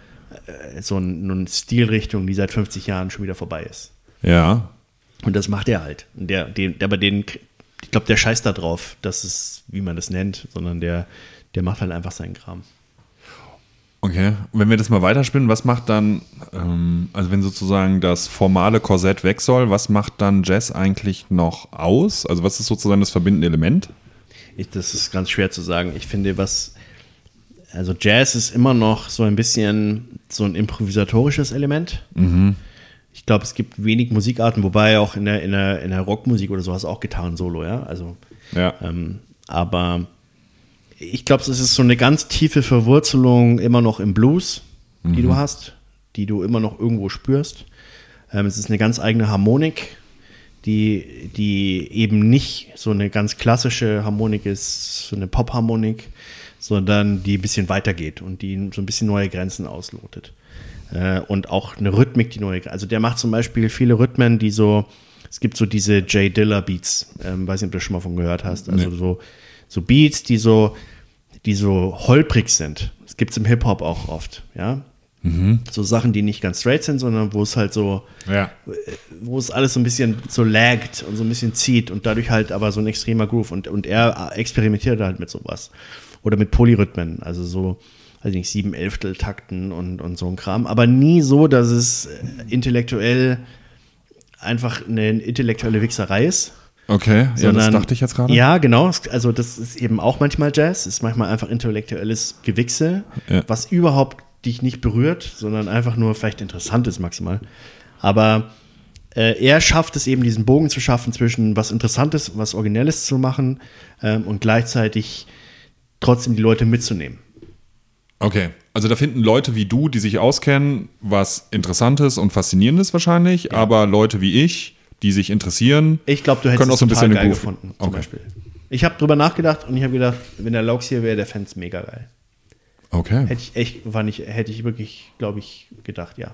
äh, so ein- eine Stilrichtung, die seit 50 Jahren schon wieder vorbei ist. Ja. Und das macht er halt. Und der, den, aber den, ich glaube, der scheißt da drauf, dass es, wie man das nennt, sondern der, der macht halt einfach seinen Kram. Okay. Und wenn wir das mal weiterspinnen, was macht dann, ähm, also wenn sozusagen das formale Korsett weg soll, was macht dann Jazz eigentlich noch aus? Also was ist sozusagen das verbindende Element? Ich, das ist ganz schwer zu sagen. Ich finde, was, also Jazz ist immer noch so ein bisschen so ein improvisatorisches Element. Ich glaube, es gibt wenig Musikarten, wobei auch in der, in der, in der Rockmusik oder so hast du auch Gitarren-Solo, ja. Also, Ja. ähm, aber ich glaube, es ist so eine ganz tiefe Verwurzelung immer noch im Blues, die du hast, die du immer noch irgendwo spürst. Ähm, es ist eine ganz eigene Harmonik, die, die eben nicht so eine ganz klassische Harmonik ist, so eine Pop-Harmonik, sondern die ein bisschen weitergeht und die so ein bisschen neue Grenzen auslotet. Äh, und auch eine Rhythmik, die neue, also der macht zum Beispiel viele Rhythmen, die so, es gibt so diese Jay Diller Beats, ähm, weiß nicht, ob du das schon mal von gehört hast, also Nee. so, so Beats, die so, die so holprig sind. Das gibt es im Hip-Hop auch oft, ja. So Sachen, die nicht ganz straight sind, sondern wo es halt so, Ja. wo es alles so ein bisschen so laggt und so ein bisschen zieht und dadurch halt aber so ein extremer Groove und, und er experimentiert halt mit sowas. Oder mit Polyrhythmen, also so, weiß ich nicht, sieben Elftel Takten und, und so ein Kram, aber nie so, dass es äh, intellektuell einfach eine intellektuelle Wichserei ist. Okay, ja, das sondern- dachte ich jetzt gerade. Ja, genau. Also das ist eben auch manchmal Jazz, ist manchmal einfach intellektuelles Gewichse, Ja. was überhaupt dich nicht berührt, sondern einfach nur vielleicht interessant ist maximal. Aber äh, er schafft es eben, diesen Bogen zu schaffen zwischen was Interessantes, was Originelles zu machen ähm, und gleichzeitig trotzdem die Leute mitzunehmen. Okay, also da finden Leute wie du, die sich auskennen, was Interessantes und Faszinierendes wahrscheinlich, aber Leute wie ich, die sich interessieren, Ich glaube, du hättest können auch so ein bisschen geil gefunden, zum Okay. Beispiel. Ich habe drüber nachgedacht und ich habe gedacht, wenn der Laux hier wäre, der fände es mega geil. Okay. Hätte ich echt, war nicht, hätte ich wirklich, glaube ich, gedacht, ja.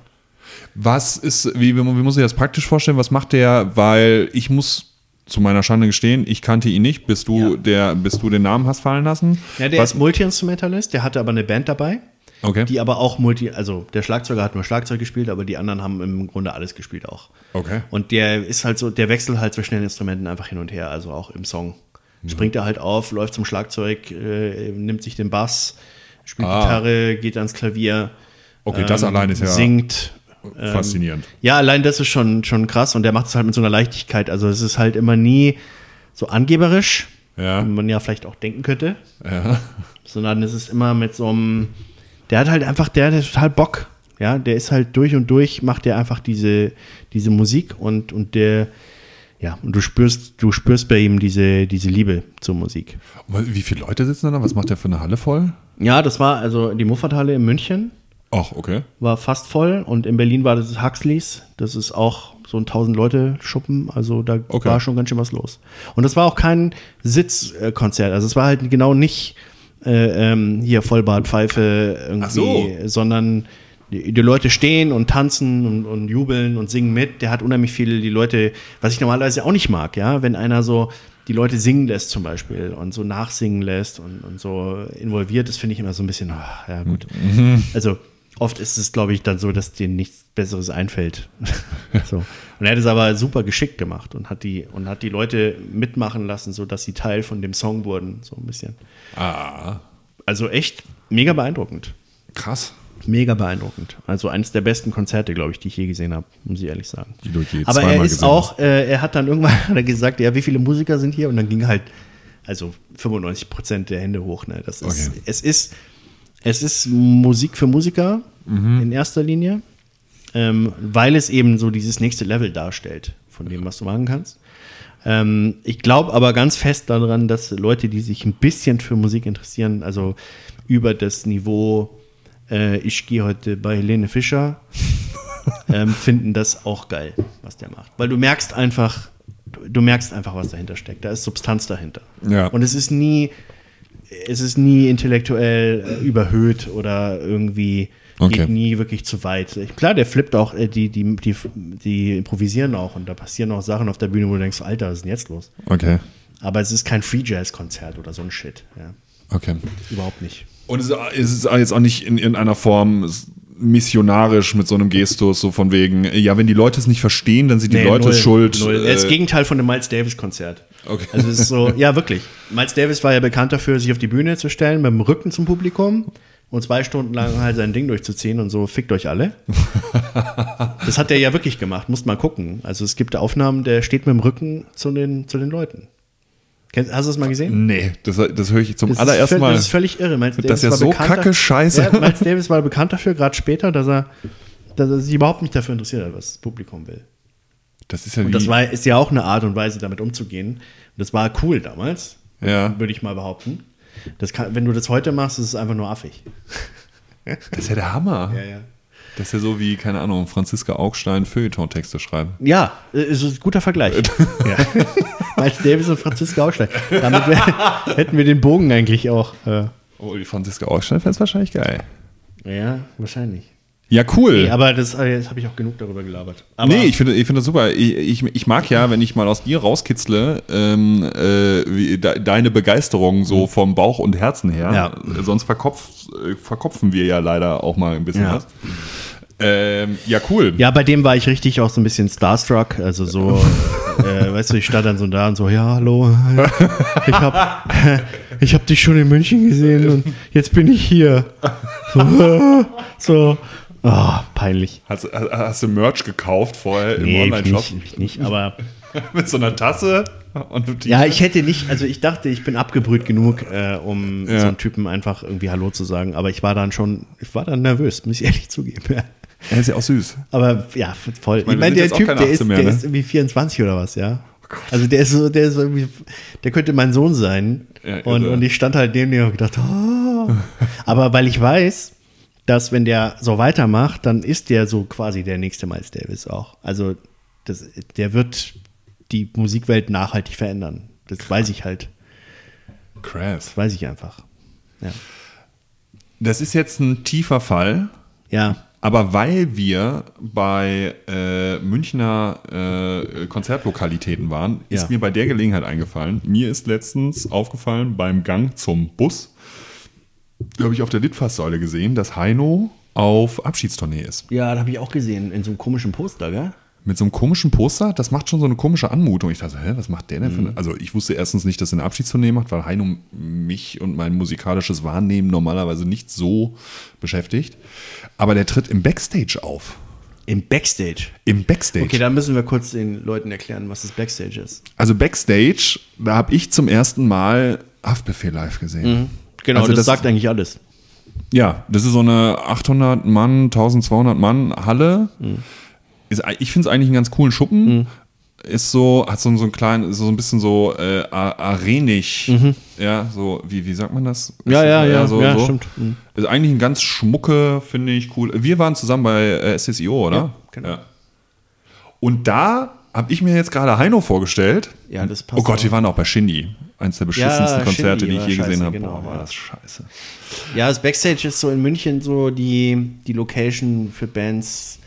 Was ist, wie, wie muss ich das praktisch vorstellen? Was macht der? Weil ich muss zu meiner Schande gestehen, ich kannte ihn nicht, bis du, Ja. der, bis du den Namen hast fallen lassen. Ja, der Was, ist Multi-Instrumentalist, der hatte aber eine Band dabei, okay. die aber auch Multi, also der Schlagzeuger hat nur Schlagzeug gespielt, aber die anderen haben im Grunde alles gespielt auch. Okay. Und der ist halt so, der wechselt halt zwischen den Instrumenten einfach hin und her, also auch im Song. Mhm. Springt er halt auf, läuft zum Schlagzeug, äh, nimmt sich den Bass, spielt Ah. Gitarre, geht ans Klavier. Okay, das allein ist ja Singt. faszinierend. Ja, allein das ist schon, schon krass und der macht es halt mit so einer Leichtigkeit. Also es ist halt immer nie so angeberisch, Ja. wie man ja vielleicht auch denken könnte, Ja. sondern es ist immer mit so einem, der hat halt einfach, der hat total Bock. Ja, der ist halt durch und durch, macht der einfach diese, diese Musik und, und der, ja, und du spürst, du spürst bei ihm diese, diese Liebe zur Musik. Wie viele Leute sitzen da? Was macht der für eine Halle voll? Ja, das war also die Muffathalle in München, Ach, okay. war fast voll und in Berlin war das Huxleys. Das ist auch so ein 1000 Leute Schuppen, also da Okay. war schon ganz schön was los. Und das war auch kein Sitzkonzert, also es war halt genau nicht äh, ähm, hier Vollbart, irgendwie, Ach so. sondern die, die Leute stehen und tanzen und, und jubeln und singen mit. Der hat unheimlich viele die Leute, was ich normalerweise auch nicht mag, ja, wenn einer so die Leute singen lässt zum Beispiel und so nachsingen lässt und, und so involviert ist, finde ich immer so ein bisschen, ach, ja gut. Also oft ist es, glaube ich, dann so, dass denen nichts Besseres einfällt. (laughs) so. Und er hat es aber super geschickt gemacht und hat die, und hat die Leute mitmachen lassen, sodass sie Teil von dem Song wurden, so ein bisschen. Ah, Also echt mega beeindruckend. krass. Mega beeindruckend. Also eines der besten Konzerte, glaube ich, die ich je gesehen habe, muss ich ehrlich sagen. Die du je Aber er ist auch, äh, er hat dann irgendwann (laughs) hat gesagt, ja, wie viele Musiker sind hier? Und dann ging halt, also 95 Prozent der Hände hoch. Ne? Das ist, Okay. es ist, es ist Musik für Musiker Mhm. in erster Linie, ähm, weil es eben so dieses nächste Level darstellt von dem, was du machen kannst. Ähm, ich glaube aber ganz fest daran, dass Leute, die sich ein bisschen für Musik interessieren, also über das Niveau, äh, ich gehe heute bei Helene Fischer, (laughs) ähm, finden das auch geil, was der macht. Weil du merkst einfach, du, merkst einfach, was dahinter steckt. Da ist Substanz dahinter. Ja. Und es ist nie, es ist nie intellektuell äh, überhöht oder irgendwie Okay. geht nie wirklich zu weit. Ich- Klar, der flippt auch, äh, die, die, die, die improvisieren auch und da passieren auch Sachen auf der Bühne, wo du denkst, Alter, was ist denn jetzt los? Okay. Aber es ist kein Free Jazz Konzert oder so ein Shit. Ja, Okay. überhaupt nicht. Und es ist- es ist jetzt auch nicht in irgendeiner Form missionarisch mit so einem Gestus, so von wegen, ja, wenn die Leute es nicht verstehen, dann sind die Nee, Leute null, schuld. Null. Ist das Äh, Gegenteil von dem Miles Davis Konzert. Okay. Also es ist so, ja (laughs) wirklich. Miles Davis war ja bekannt dafür, sich auf die Bühne zu stellen, mit dem Rücken zum Publikum und zwei Stunden lang halt sein Ding durchzuziehen und so, fickt euch alle. (laughs) Das hat er ja wirklich gemacht, musst mal gucken. Also es gibt Aufnahmen, der steht mit dem Rücken zu den, zu den Leuten. Hast du das mal gesehen? nee, das, das höre ich zum Das allerersten Mal. Das ist völlig irre. Miles Das ist ja so kacke scheiße. Ja, Miles Davis war bekannt dafür, gerade später, dass er, dass er sich überhaupt nicht dafür interessiert hat, was das Publikum will. Das ist ja Und das war, ist ja auch eine Art und Weise, damit umzugehen. Und das war cool damals, Ja. würde ich mal behaupten. Kann, wenn du das heute machst, ist es einfach nur affig. das ist ja der Hammer. ja. Das ist ja so wie, keine Ahnung, Franziska Augstein Feuilleton-Texte schreiben. Ja, äh, ist ein guter Vergleich. (laughs) ja. (laughs) Miles Davis und Franziska Ausstein. Damit wär, (laughs) hätten wir den Bogen eigentlich auch. Äh, Oh, die Franziska Augstein fände es wahrscheinlich geil. ja, wahrscheinlich. Ja, cool. Nee, aber das, äh, jetzt habe ich auch genug darüber gelabert. Aber nee, ich finde ich finde das super. Ich, ich, ich mag ja, wenn ich mal aus dir rauskitzle, ähm, äh, wie, de, deine Begeisterung so vom Bauch und Herzen her. Ja. Sonst verkopf, äh, verkopfen wir ja leider auch mal ein bisschen Ja. was. Ähm, ja, cool. Ja, bei dem war ich richtig auch so ein bisschen starstruck. Also so, (laughs) äh, weißt du, ich stand dann so da und so, ja, hallo, ich hab, (laughs) ich hab dich schon in München gesehen und jetzt bin ich hier. So, (laughs) so oh, peinlich. Hast, hast du Merch gekauft vorher im Nee, ich Online-Shop? nicht, ich nicht, aber (laughs) Mit so einer Tasse und einem ja, ich hätte nicht, also ich dachte, ich bin abgebrüht genug, äh, um Ja. so einen Typen einfach irgendwie Hallo zu sagen, aber ich war dann schon, ich war dann nervös, muss ich ehrlich zugeben. Ja. Er ist ja auch süß. Aber ja, voll. Ich meine, meine, wir der Typ, der, ist, 18 mehr, der ne? ist irgendwie 24 oder was, ja. Also der ist so, der ist irgendwie, der könnte mein Sohn sein. Ja, und, und ich stand halt neben dem und gedacht, oh. aber weil ich weiß, dass wenn der so weitermacht, dann ist der so quasi der nächste Miles Davis auch. Also das, der wird die Musikwelt nachhaltig verändern. Das weiß ich halt. Krass. Das weiß ich einfach. Ja. Das ist jetzt ein tiefer Fall. Ja. Aber weil wir bei äh, Münchner äh, Konzertlokalitäten waren, ist Ja. mir bei der Gelegenheit eingefallen. Mir ist letztens aufgefallen beim Gang zum Bus, da habe ich auf der Litfaßsäule gesehen, dass Heino auf Abschiedstournee ist. Ja, das habe ich auch gesehen in so einem komischen Poster, gell? Mit so einem komischen Poster, das macht schon so eine komische Anmutung. Ich dachte, hä, was macht der denn für Mhm. eine? Also ich wusste erstens nicht, dass er eine Abschiedstournee macht, weil Heino mich und mein musikalisches Wahrnehmen normalerweise nicht so beschäftigt. Aber der tritt im Backstage auf. Im Backstage. Im Backstage. Okay, da müssen wir kurz den Leuten erklären, was das Backstage ist. Also Backstage, da habe ich zum ersten Mal Haftbefehl live gesehen. Genau, Also das, das- sagt eigentlich alles. Ja, das ist so eine 800 Mann, 1200 Mann Halle. Ist, ich finde es eigentlich einen ganz coolen Schuppen. Ist so, hat so, so einen kleinen, so ein bisschen so äh, arenisch. Ja, so, wie, wie sagt man das? Ist Ja, das- ja, ja, ja, so. stimmt. Mhm. Ist eigentlich ein ganz schmucke, finde ich cool. Wir waren zusammen bei äh, SSIO, oder? Ja, genau. Und da habe ich mir jetzt gerade Heino vorgestellt. Ja, das passt Oh Gott, auch. wir waren auch bei Shindy. Eins der beschissensten Ja, Konzerte, Shindy die ich je gesehen habe. genau, Boah, war ja. das scheiße. Ja, das Backstage ist so in München so die, die Location für Bands,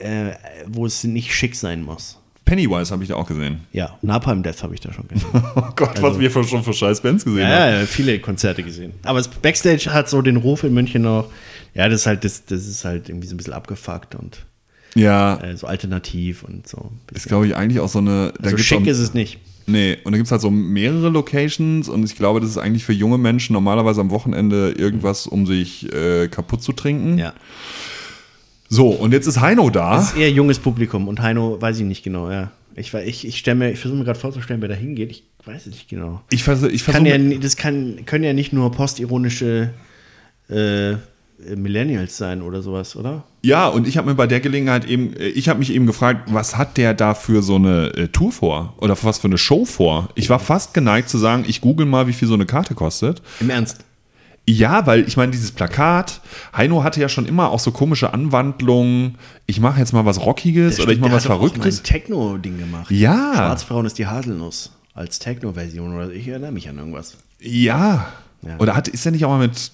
äh, wo es nicht schick sein muss. Pennywise habe ich da auch gesehen. Ja, Napalm Death habe ich da schon gesehen. (laughs) Oh Gott, was wir für, schon für scheiß Bands gesehen haben. ja, ja, viele Konzerte gesehen. Aber das Backstage hat so den Ruf in München noch. Ja, das ist halt, das, das ist halt irgendwie so ein bisschen abgefuckt und Ja, äh, so alternativ und so. ist glaube ich eigentlich auch so eine. Da so gibt's schick auch, ist es nicht. Nee, und da gibt es halt so mehrere Locations und ich glaube, das ist eigentlich für junge Menschen normalerweise am Wochenende irgendwas, um sich äh, kaputt zu trinken. Ja. So, und jetzt ist Heino da. Das ist eher junges Publikum und Heino weiß ich nicht genau, ja. Ich, ich, ich, stell mir- ich versuche mir gerade vorzustellen, wer da hingeht. Ich weiß es nicht genau. Ich versuche. Ich Kann versuch, ja, das kann, können ja nicht nur postironische äh, Millennials sein oder sowas, oder? Ja, und ich habe mir bei der Gelegenheit eben, äh, ich habe mich eben gefragt, was hat der da für so eine äh, Tour vor? Oder was für eine Show vor? Ich war fast geneigt zu sagen, ich google mal, wie viel so eine Karte kostet. Im Ernst. Ja, weil ich meine, dieses Plakat, Heino hatte ja schon immer auch so komische Anwandlungen. Ich mache jetzt mal was Rockiges oder ich mache Der was auch Verrücktes. ein Techno-Ding gemacht. Ja. Schwarzbraun ist die Haselnuss als Techno-Version oder ich erinnere mich an irgendwas. Ja. Ja. Oder hat, ist er nicht auch mal mit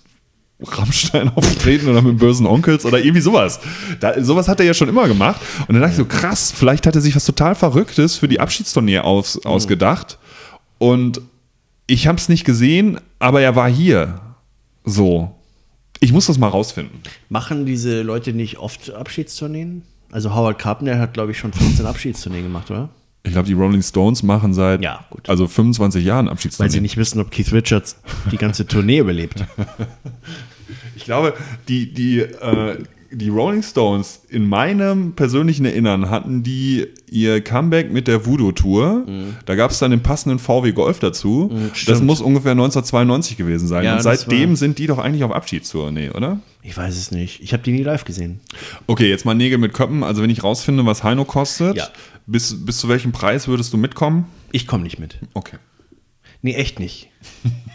Rammstein aufgetreten oder mit bösen Onkels oder irgendwie sowas. Da, sowas hat er ja schon immer gemacht. Und dann dachte ich so, krass, vielleicht hat er sich was total Verrücktes für die Abschiedstournee aus, Mhm. ausgedacht. Und ich habe es nicht gesehen, aber er war hier. So. Ich muss das mal rausfinden. Machen diese Leute nicht oft Abschiedstourneen? Also Howard Carpenter hat, glaube ich, schon 15 Abschiedstourneen gemacht, oder? Ich glaube, die Rolling Stones machen seit Ja, gut. also 25 Jahren Weil Abschiedstournee. sie nicht wissen, ob Keith Richards die ganze Tournee überlebt. (laughs) Ich glaube, die, die, äh, die Rolling Stones in meinem persönlichen Erinnern hatten die ihr Comeback mit der Voodoo-Tour. Da gab es dann den passenden VW Golf dazu. das Mhm. stimmt. muss ungefähr 1992 gewesen sein. Ja, Und das seitdem sind die doch eigentlich auf Abschiedstour, nee, oder? Ich weiß es nicht. Ich habe die nie live gesehen. Okay, jetzt mal Nägel mit Köppen. Also wenn ich rausfinde, was Heino kostet, Ja. Bis, bis zu welchem Preis würdest du mitkommen? Ich komme nicht mit. Okay. Nee, echt nicht.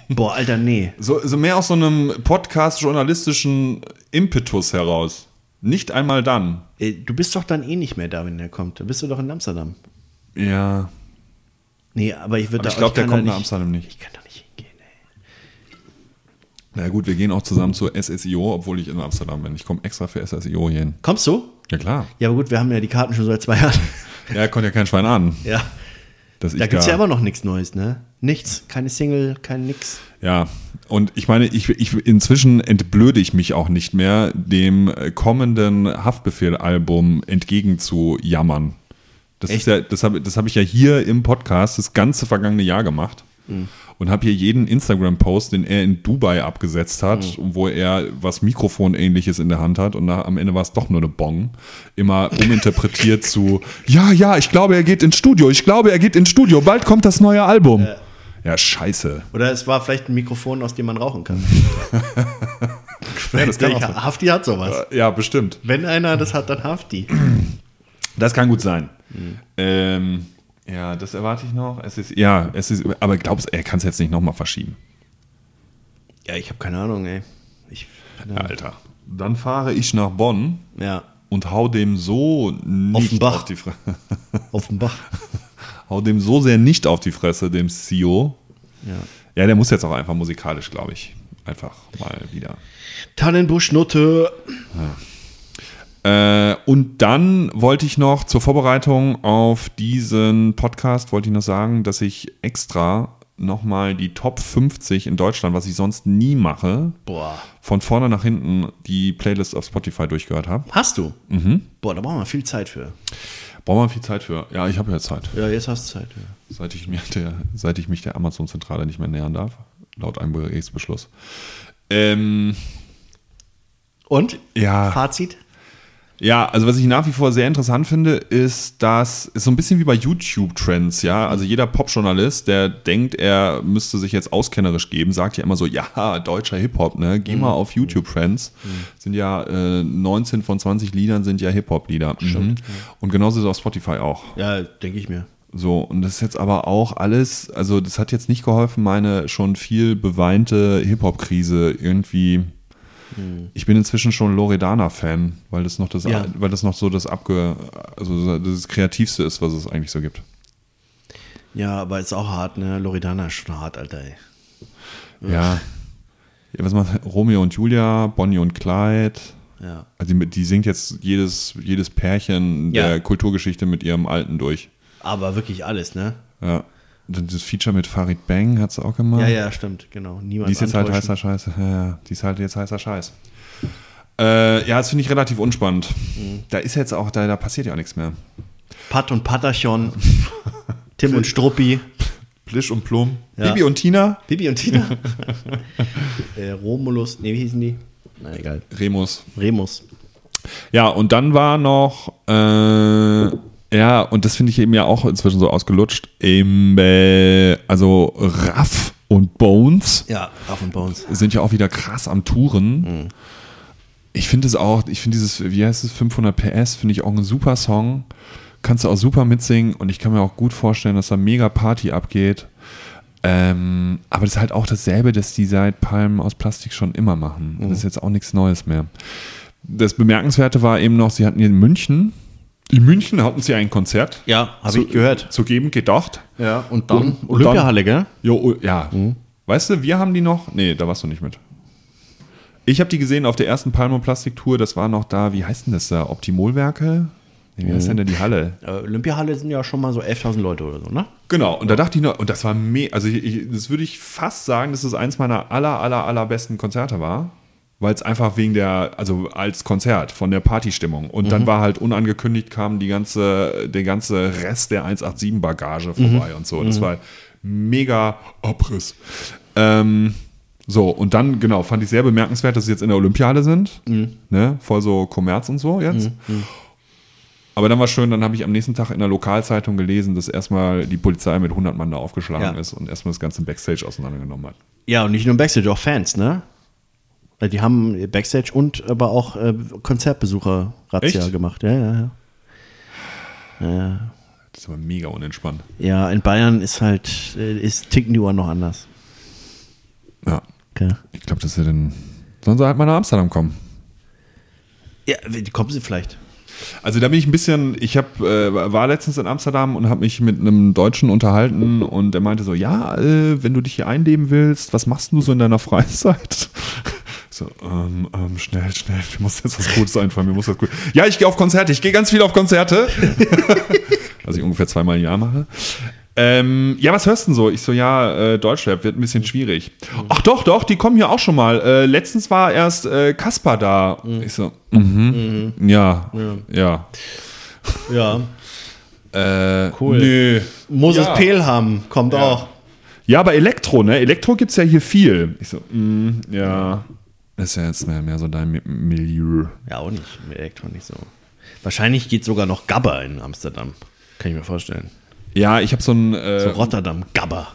Boah, Alter, nee. (laughs) So, so mehr aus so einem Podcast-journalistischen Impetus heraus. Nicht einmal dann. Äh, Du bist doch dann eh nicht mehr da, wenn der kommt. Da bist du doch in Amsterdam. Ja, Nee, aber ich würde Aber ich glaub, der kommt nach Amsterdam nicht. Ich kann da nicht hingehen, ey. Na gut, wir gehen auch zusammen zur SSIO, obwohl ich in Amsterdam bin. Ich komme extra für SSIO hier hin. Kommst du? Ja, klar. Ja, aber gut, wir haben ja die Karten schon seit zwei Jahren. (laughs) Ja, konnte ja kein Schwein an. Ja. Dass Da gibt es ja immer noch nichts Neues, ne? Nichts. Keine Single, kein nix. Ja, und ich meine, ich, ich, inzwischen entblöde ich mich auch nicht mehr, dem kommenden Haftbefehl-Album entgegenzujammern. Das, ist Echt? ja, das habe das hab ich ja hier im Podcast das ganze vergangene Jahr gemacht und habe hier jeden Instagram-Post, den er in Dubai abgesetzt hat, wo er was Mikrofonähnliches in der Hand hat und nach, am Ende war es doch nur eine Bong, immer uminterpretiert zu, (laughs) ja, ja, ich glaube, er geht ins Studio, ich glaube, er geht ins Studio, bald kommt das neue Album. Ja, scheiße. Oder es war vielleicht ein Mikrofon, aus dem man rauchen kann. (laughs) Ja, das kann auch. Hafti hat sowas. Ja, bestimmt. Wenn einer das hat, dann Hafti. Das kann gut sein. Ähm, ja, das erwarte ich noch. Es ist, ja, es ist, aber glaubst du, er kann es jetzt nicht nochmal verschieben? Ja, ich habe keine Ahnung, ey. Ich, Ja, Alter. Dann fahre ich nach Bonn ja, und hau dem so nicht Auf den Bach. auf die Fresse. (laughs) auf dem Bach. hau dem so sehr nicht auf die Fresse, dem CEO. Ja. Ja, der muss jetzt auch einfach musikalisch, glaube ich. Einfach mal wieder. Tannenbuschnutte. Äh, und dann wollte ich noch zur Vorbereitung auf diesen Podcast, wollte ich noch sagen, dass ich extra nochmal die Top 50 in Deutschland, was ich sonst nie mache, Boah. von vorne nach hinten die Playlist auf Spotify durchgehört habe. Hast du? Mhm. Boah, da brauchen wir viel Zeit für. Brauchen wir viel Zeit für. Ja, ich habe ja Zeit. Ja, jetzt hast du Zeit. Ja. Seit ich, mir der, seit ich mich der Amazon-Zentrale nicht mehr nähern darf, laut einem Gerichtsbeschluss. Ähm, Und? ja. Fazit? Ja, also was ich nach wie vor sehr interessant finde, ist, dass ist so ein bisschen wie bei YouTube-Trends, ja. Also jeder Pop-Journalist, der denkt, er müsste sich jetzt auskennerisch geben, sagt ja immer so, ja, deutscher Hip-Hop, ne? Geh mal auf YouTube-Trends. Sind ja äh, 19 von 20 Liedern sind ja Hip-Hop-Lieder. Mhm. Und genauso ist es auf Spotify auch. Ja, denke ich mir. So, und das ist jetzt aber auch alles, also das hat jetzt nicht geholfen, meine schon viel beweinte Hip-Hop-Krise irgendwie. Ich bin inzwischen schon Loredana-Fan, weil das noch das, Ja. weil das noch so das abge, also das Kreativste ist, was es eigentlich so gibt. Ja, aber ist auch hart, ne? Loredana ist schon hart, Alter, ey. Ja. ja was macht Romeo und Julia, Bonnie und Clyde? Ja. Also die, die singt jetzt jedes, jedes Pärchen Ja. der Kulturgeschichte mit ihrem Alten durch. Aber wirklich alles, ne? Ja. Das Feature mit Farid Bang hat sie auch gemacht. Ja, ja, stimmt, genau. Niemand Die ist jetzt halt heißer Scheiß. Ja, ja, die ist halt jetzt heißer Scheiß. Äh, ja, das finde ich relativ unspannend. Mhm. Da ist jetzt auch, da, da passiert ja auch nichts mehr. Pat und Patachon. (laughs) Tim und Struppi. Plisch und Plum. Ja. Bibi und Tina. Bibi und Tina. (laughs) äh, Romulus. Ne, wie hießen die? Na egal. Remus. Remus. Ja, und dann war noch, äh, ja, und das finde ich eben ja auch inzwischen so ausgelutscht, im, äh, also Raff und Bones Ja, Raff und Bones. sind ja auch wieder krass am Touren. Ich finde es auch, ich finde dieses, wie heißt es, 500 PS, finde ich auch ein super Song. Kannst du auch super mitsingen und ich kann mir auch gut vorstellen, dass da mega Party abgeht. Ähm, aber das ist halt auch dasselbe, das die seit Palmen aus Plastik schon immer machen. Das ist jetzt auch nichts Neues mehr. Das Bemerkenswerte war eben noch, sie hatten hier in München, in München hatten sie ein Konzert Ja, habe zu, ich gehört. zu geben gedacht. Ja, und dann Und- und Olympiahalle, gell? Jo, oh, ja. Weißt du, wir haben die noch. Nee, da warst du nicht mit. Ich habe die gesehen auf der ersten Palmo Plastik Tour. Das war noch da, wie heißt denn das da? Optimolwerke? Nee, wie heißt denn da die Halle? Äh, Olympiahalle sind ja schon mal so 11.000 Leute oder so, ne? Genau, und da dachte ich noch, und das war me also ich, ich, das würde ich fast sagen, dass es eins meiner aller, aller, allerbesten Konzerte war, weil es einfach wegen der, also als Konzert von der Partystimmung und dann war halt unangekündigt kam die ganze, der ganze Rest der 187-Bagage vorbei und so. Das war mega Abriss. Ähm, so, und dann, genau, fand ich sehr bemerkenswert, dass sie jetzt in der Olympiade sind. Ne? Voll so Kommerz und so jetzt. Aber dann war schön, dann habe ich am nächsten Tag in der Lokalzeitung gelesen, dass erstmal die Polizei mit 100 Mann da aufgeschlagen Ja. ist und erstmal das ganze Backstage auseinandergenommen hat. Ja, und nicht nur Backstage, auch Fans, ne? Weil die haben Backstage und aber auch äh, Konzertbesucher Razzia gemacht. Ja, ja, ja. Das ist aber mega unentspannt. Ja, in Bayern ist halt, äh, ist ticken die Uhren noch anders. Ja. Okay. Ich glaube, dass sie dann. Sollen sie halt mal nach Amsterdam kommen? Ja, kommen sie vielleicht. Also da bin ich ein bisschen, ich hab, äh, war letztens in Amsterdam und habe mich mit einem Deutschen unterhalten und der meinte so, ja, äh, wenn du dich hier einleben willst, was machst du so in deiner (laughs) Freizeit? So, ähm, ähm, schnell, schnell, mir muss jetzt was Gutes einfallen, mir muss was gut. Ja, ich gehe auf Konzerte, ich gehe ganz viel auf Konzerte. (laughs) was ich ungefähr zweimal im Jahr mache. Ähm, ja, was hörst du denn so? Ich so, ja, äh, Deutschrap wird ein bisschen schwierig. Ach doch, doch, die kommen hier auch schon mal. Äh, letztens war erst äh, Kaspar da. Ich so, mhm. Ja, ja. Ja. (laughs) Äh, Cool. Nö. Moses Ja. Pelham kommt auch. Ja, aber Elektro, ne? Elektro gibt's ja hier viel. Ich so, mm, ja. Ist ja jetzt mehr, mehr so dein Mi- Milieu. Ja, auch nicht. Mit Elektro nicht so. Wahrscheinlich geht sogar noch Gabba in Amsterdam. Kann ich mir vorstellen. Ja, ich habe so ein. Äh, So Rotterdam, Gabba.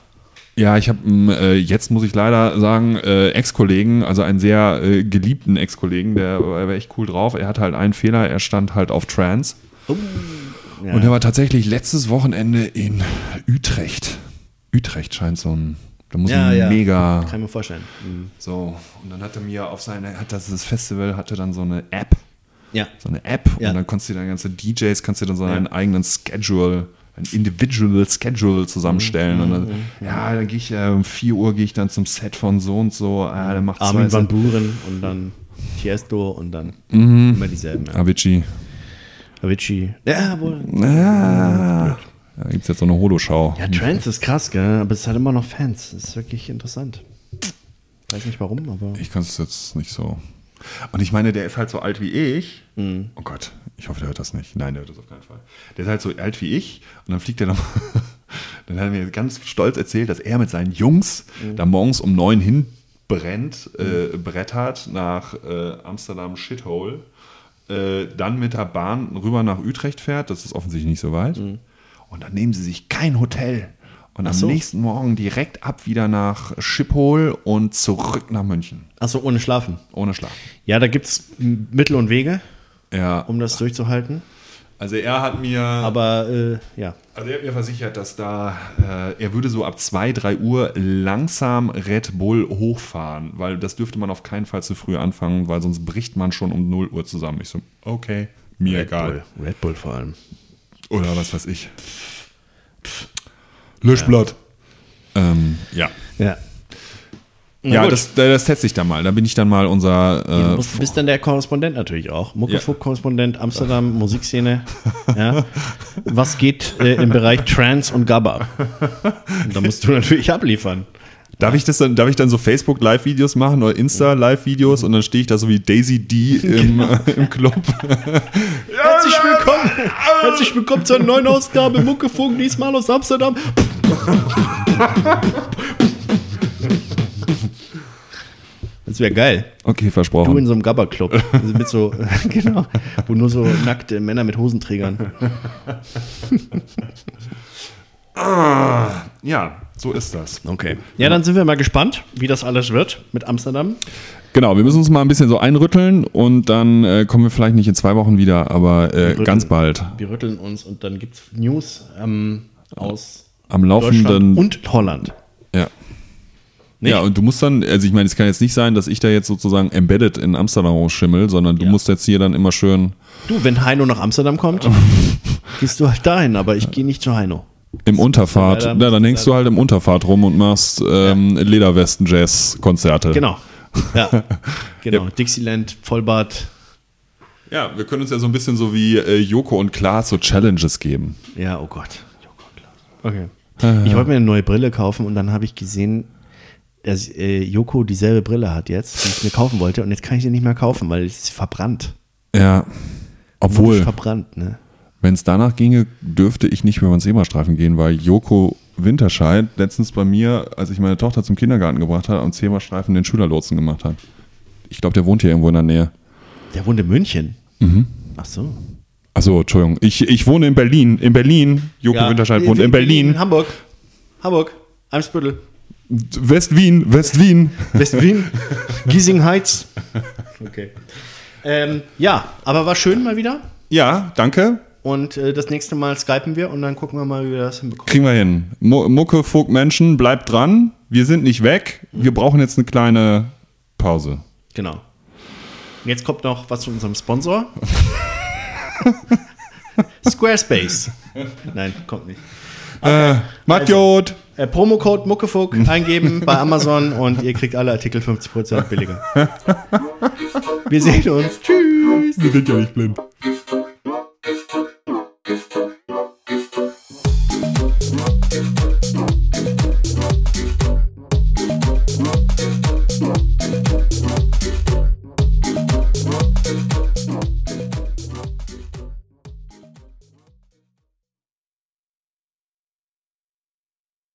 Ja, ich habe äh, jetzt muss ich leider sagen, äh, Ex-Kollegen, also einen sehr äh, geliebten Ex-Kollegen, der war echt cool drauf. Er hatte halt einen Fehler, er stand halt auf Trance. Ja. Und er war tatsächlich letztes Wochenende in Utrecht. Utrecht scheint so ein, da muss ja, ja. mega Kann ich mir vorstellen. Mhm. so. Und dann hat er mir auf seine, hat das, das Festival hatte dann so eine App, Ja. so eine App Ja. und dann konntest du dann ganze DJs, kannst du dann so einen eigenen Schedule, ein Individual Schedule zusammenstellen und dann, ja, dann gehe ich äh, um 4 Uhr gehe ich dann zum Set von so und so, ah, dann macht Armin van Buren und dann Tiesto und dann Mhm. immer dieselben. Ja. Avicii. Avicii. Ja, wohl. Ah, da gibt es jetzt so eine Holoschau. Ja, Trance ist krass, gell? Aber es hat immer noch Fans. Das ist wirklich interessant. Weiß nicht warum, aber. Ich kann es jetzt nicht so. Und ich meine, der ist halt so alt wie ich. Oh Gott, ich hoffe, der hört das nicht. Nein, der hört das auf keinen Fall. Der ist halt so alt wie ich und dann fliegt er noch. (laughs) dann hat er mir ganz stolz erzählt, dass er mit seinen Jungs da morgens um neun hinbrennt, äh, brettert nach äh, Amsterdam Shithole, äh, dann mit der Bahn rüber nach Utrecht fährt. Das ist offensichtlich nicht so weit. Und dann nehmen sie sich kein Hotel. Und am so. nächsten Morgen direkt ab wieder nach Schiphol und zurück nach München. Achso, ohne Schlafen. Ohne Schlaf. Ja, da gibt es Mittel und Wege, Ja. um das durchzuhalten. Also er hat mir, Aber äh, ja. also er hat mir versichert, dass da, äh, er würde so ab 2, 3 Uhr langsam Red Bull hochfahren, weil das dürfte man auf keinen Fall zu früh anfangen, weil sonst bricht man schon um 0 Uhr zusammen. Ich so, okay, mir Red egal. Bull. Red Bull vor allem. Oder was weiß ich. Löschblatt. Ähm, ja. Ja. ja, gut. das, das teste ich dann mal. Da bin ich dann mal unser. Du Äh, musst- bist dann der Korrespondent natürlich auch. Muckefuck-Korrespondent Amsterdam, Musikszene. Ja. Was geht äh, im Bereich Trance und Gabba? (laughs) Da musst du natürlich abliefern. Darf ich das dann, darf ich dann so Facebook Live-Videos machen oder Insta Live-Videos und dann stehe ich da so wie Daisy D im, (laughs) Genau. äh, im Club. (laughs) Herzlich willkommen, herzlich willkommen zur neuen Ausgabe Muckefuck, diesmal aus Amsterdam. Das wäre geil. Okay, Du in versprochen. so einem Gabba-Club. Also mit so, (laughs) genau, wo nur so nackte Männer mit Hosenträgern. Ja, so ist das. Okay. Ja, dann sind wir mal gespannt, wie das alles wird mit Amsterdam. Genau, wir müssen uns mal ein bisschen so einrütteln und dann äh, kommen wir vielleicht nicht in zwei Wochen wieder, aber äh, rütteln. ganz bald. Wir rütteln uns und dann gibt es News ähm, aus Am Deutschland laufenden. und Holland. ja. Nicht? Ja, und du musst dann, also ich meine, es kann jetzt nicht sein, dass ich da jetzt sozusagen embedded in Amsterdam rumschimmel, sondern du Ja. musst jetzt hier dann immer schön Du, wenn Heino nach Amsterdam kommt, (laughs) gehst du halt dahin, aber ich gehe nicht zu Heino. Im Unterfahrt, leider- ja, dann hängst du halt im Unterfahrt rum und machst ähm, Lederwesten-Jazz-Konzerte. Genau. Ja, (laughs) genau. Dixieland, Vollbart. Ja, wir können uns ja so ein bisschen so wie äh, Joko und Klaas so Challenges geben. Ja, oh Gott. Okay. Ich wollte mir eine neue Brille kaufen und dann habe ich gesehen, dass äh, Joko dieselbe Brille hat jetzt, die ich mir kaufen wollte. Und jetzt kann ich sie nicht mehr kaufen, weil es ist verbrannt. Ja. Obwohl, Verbrannt, ne? Wenn es danach ginge, dürfte ich nicht mehr über den Zebrastreifen gehen, weil Joko Winterscheid letztens bei mir, als ich meine Tochter zum Kindergarten gebracht habe, am Zebrastreifen den Schülerlotsen gemacht hat. Ich glaube, der wohnt hier irgendwo in der Nähe. Der wohnt in München. Ach so. Achso, Entschuldigung. Ich, ich wohne in Berlin. In Berlin. Joko Winterscheid wohnt in Berlin. Hamburg. Hamburg. Eimsbüttel. West-Wien. West-Wien. West-Wien. (laughs) Giesing Heights. Okay. Ähm, ja, aber war schön mal wieder. Ja, danke. Und äh, das nächste Mal skypen wir und dann gucken wir mal, wie wir das hinbekommen. Kriegen wir hin. Mo Mucke, Vogt, Menschen, bleibt dran. Wir sind nicht weg. Wir brauchen jetzt eine kleine Pause. Genau. Jetzt kommt noch was zu unserem Sponsor. (laughs) Squarespace. Nein, kommt nicht. Äh, okay. Äh, Matjod. Also, äh, Promocode Muckefuck eingeben bei Amazon und ihr kriegt alle Artikel 50% billiger. (laughs) Wir sehen uns. Tschüss. Wir sind ja nicht blind.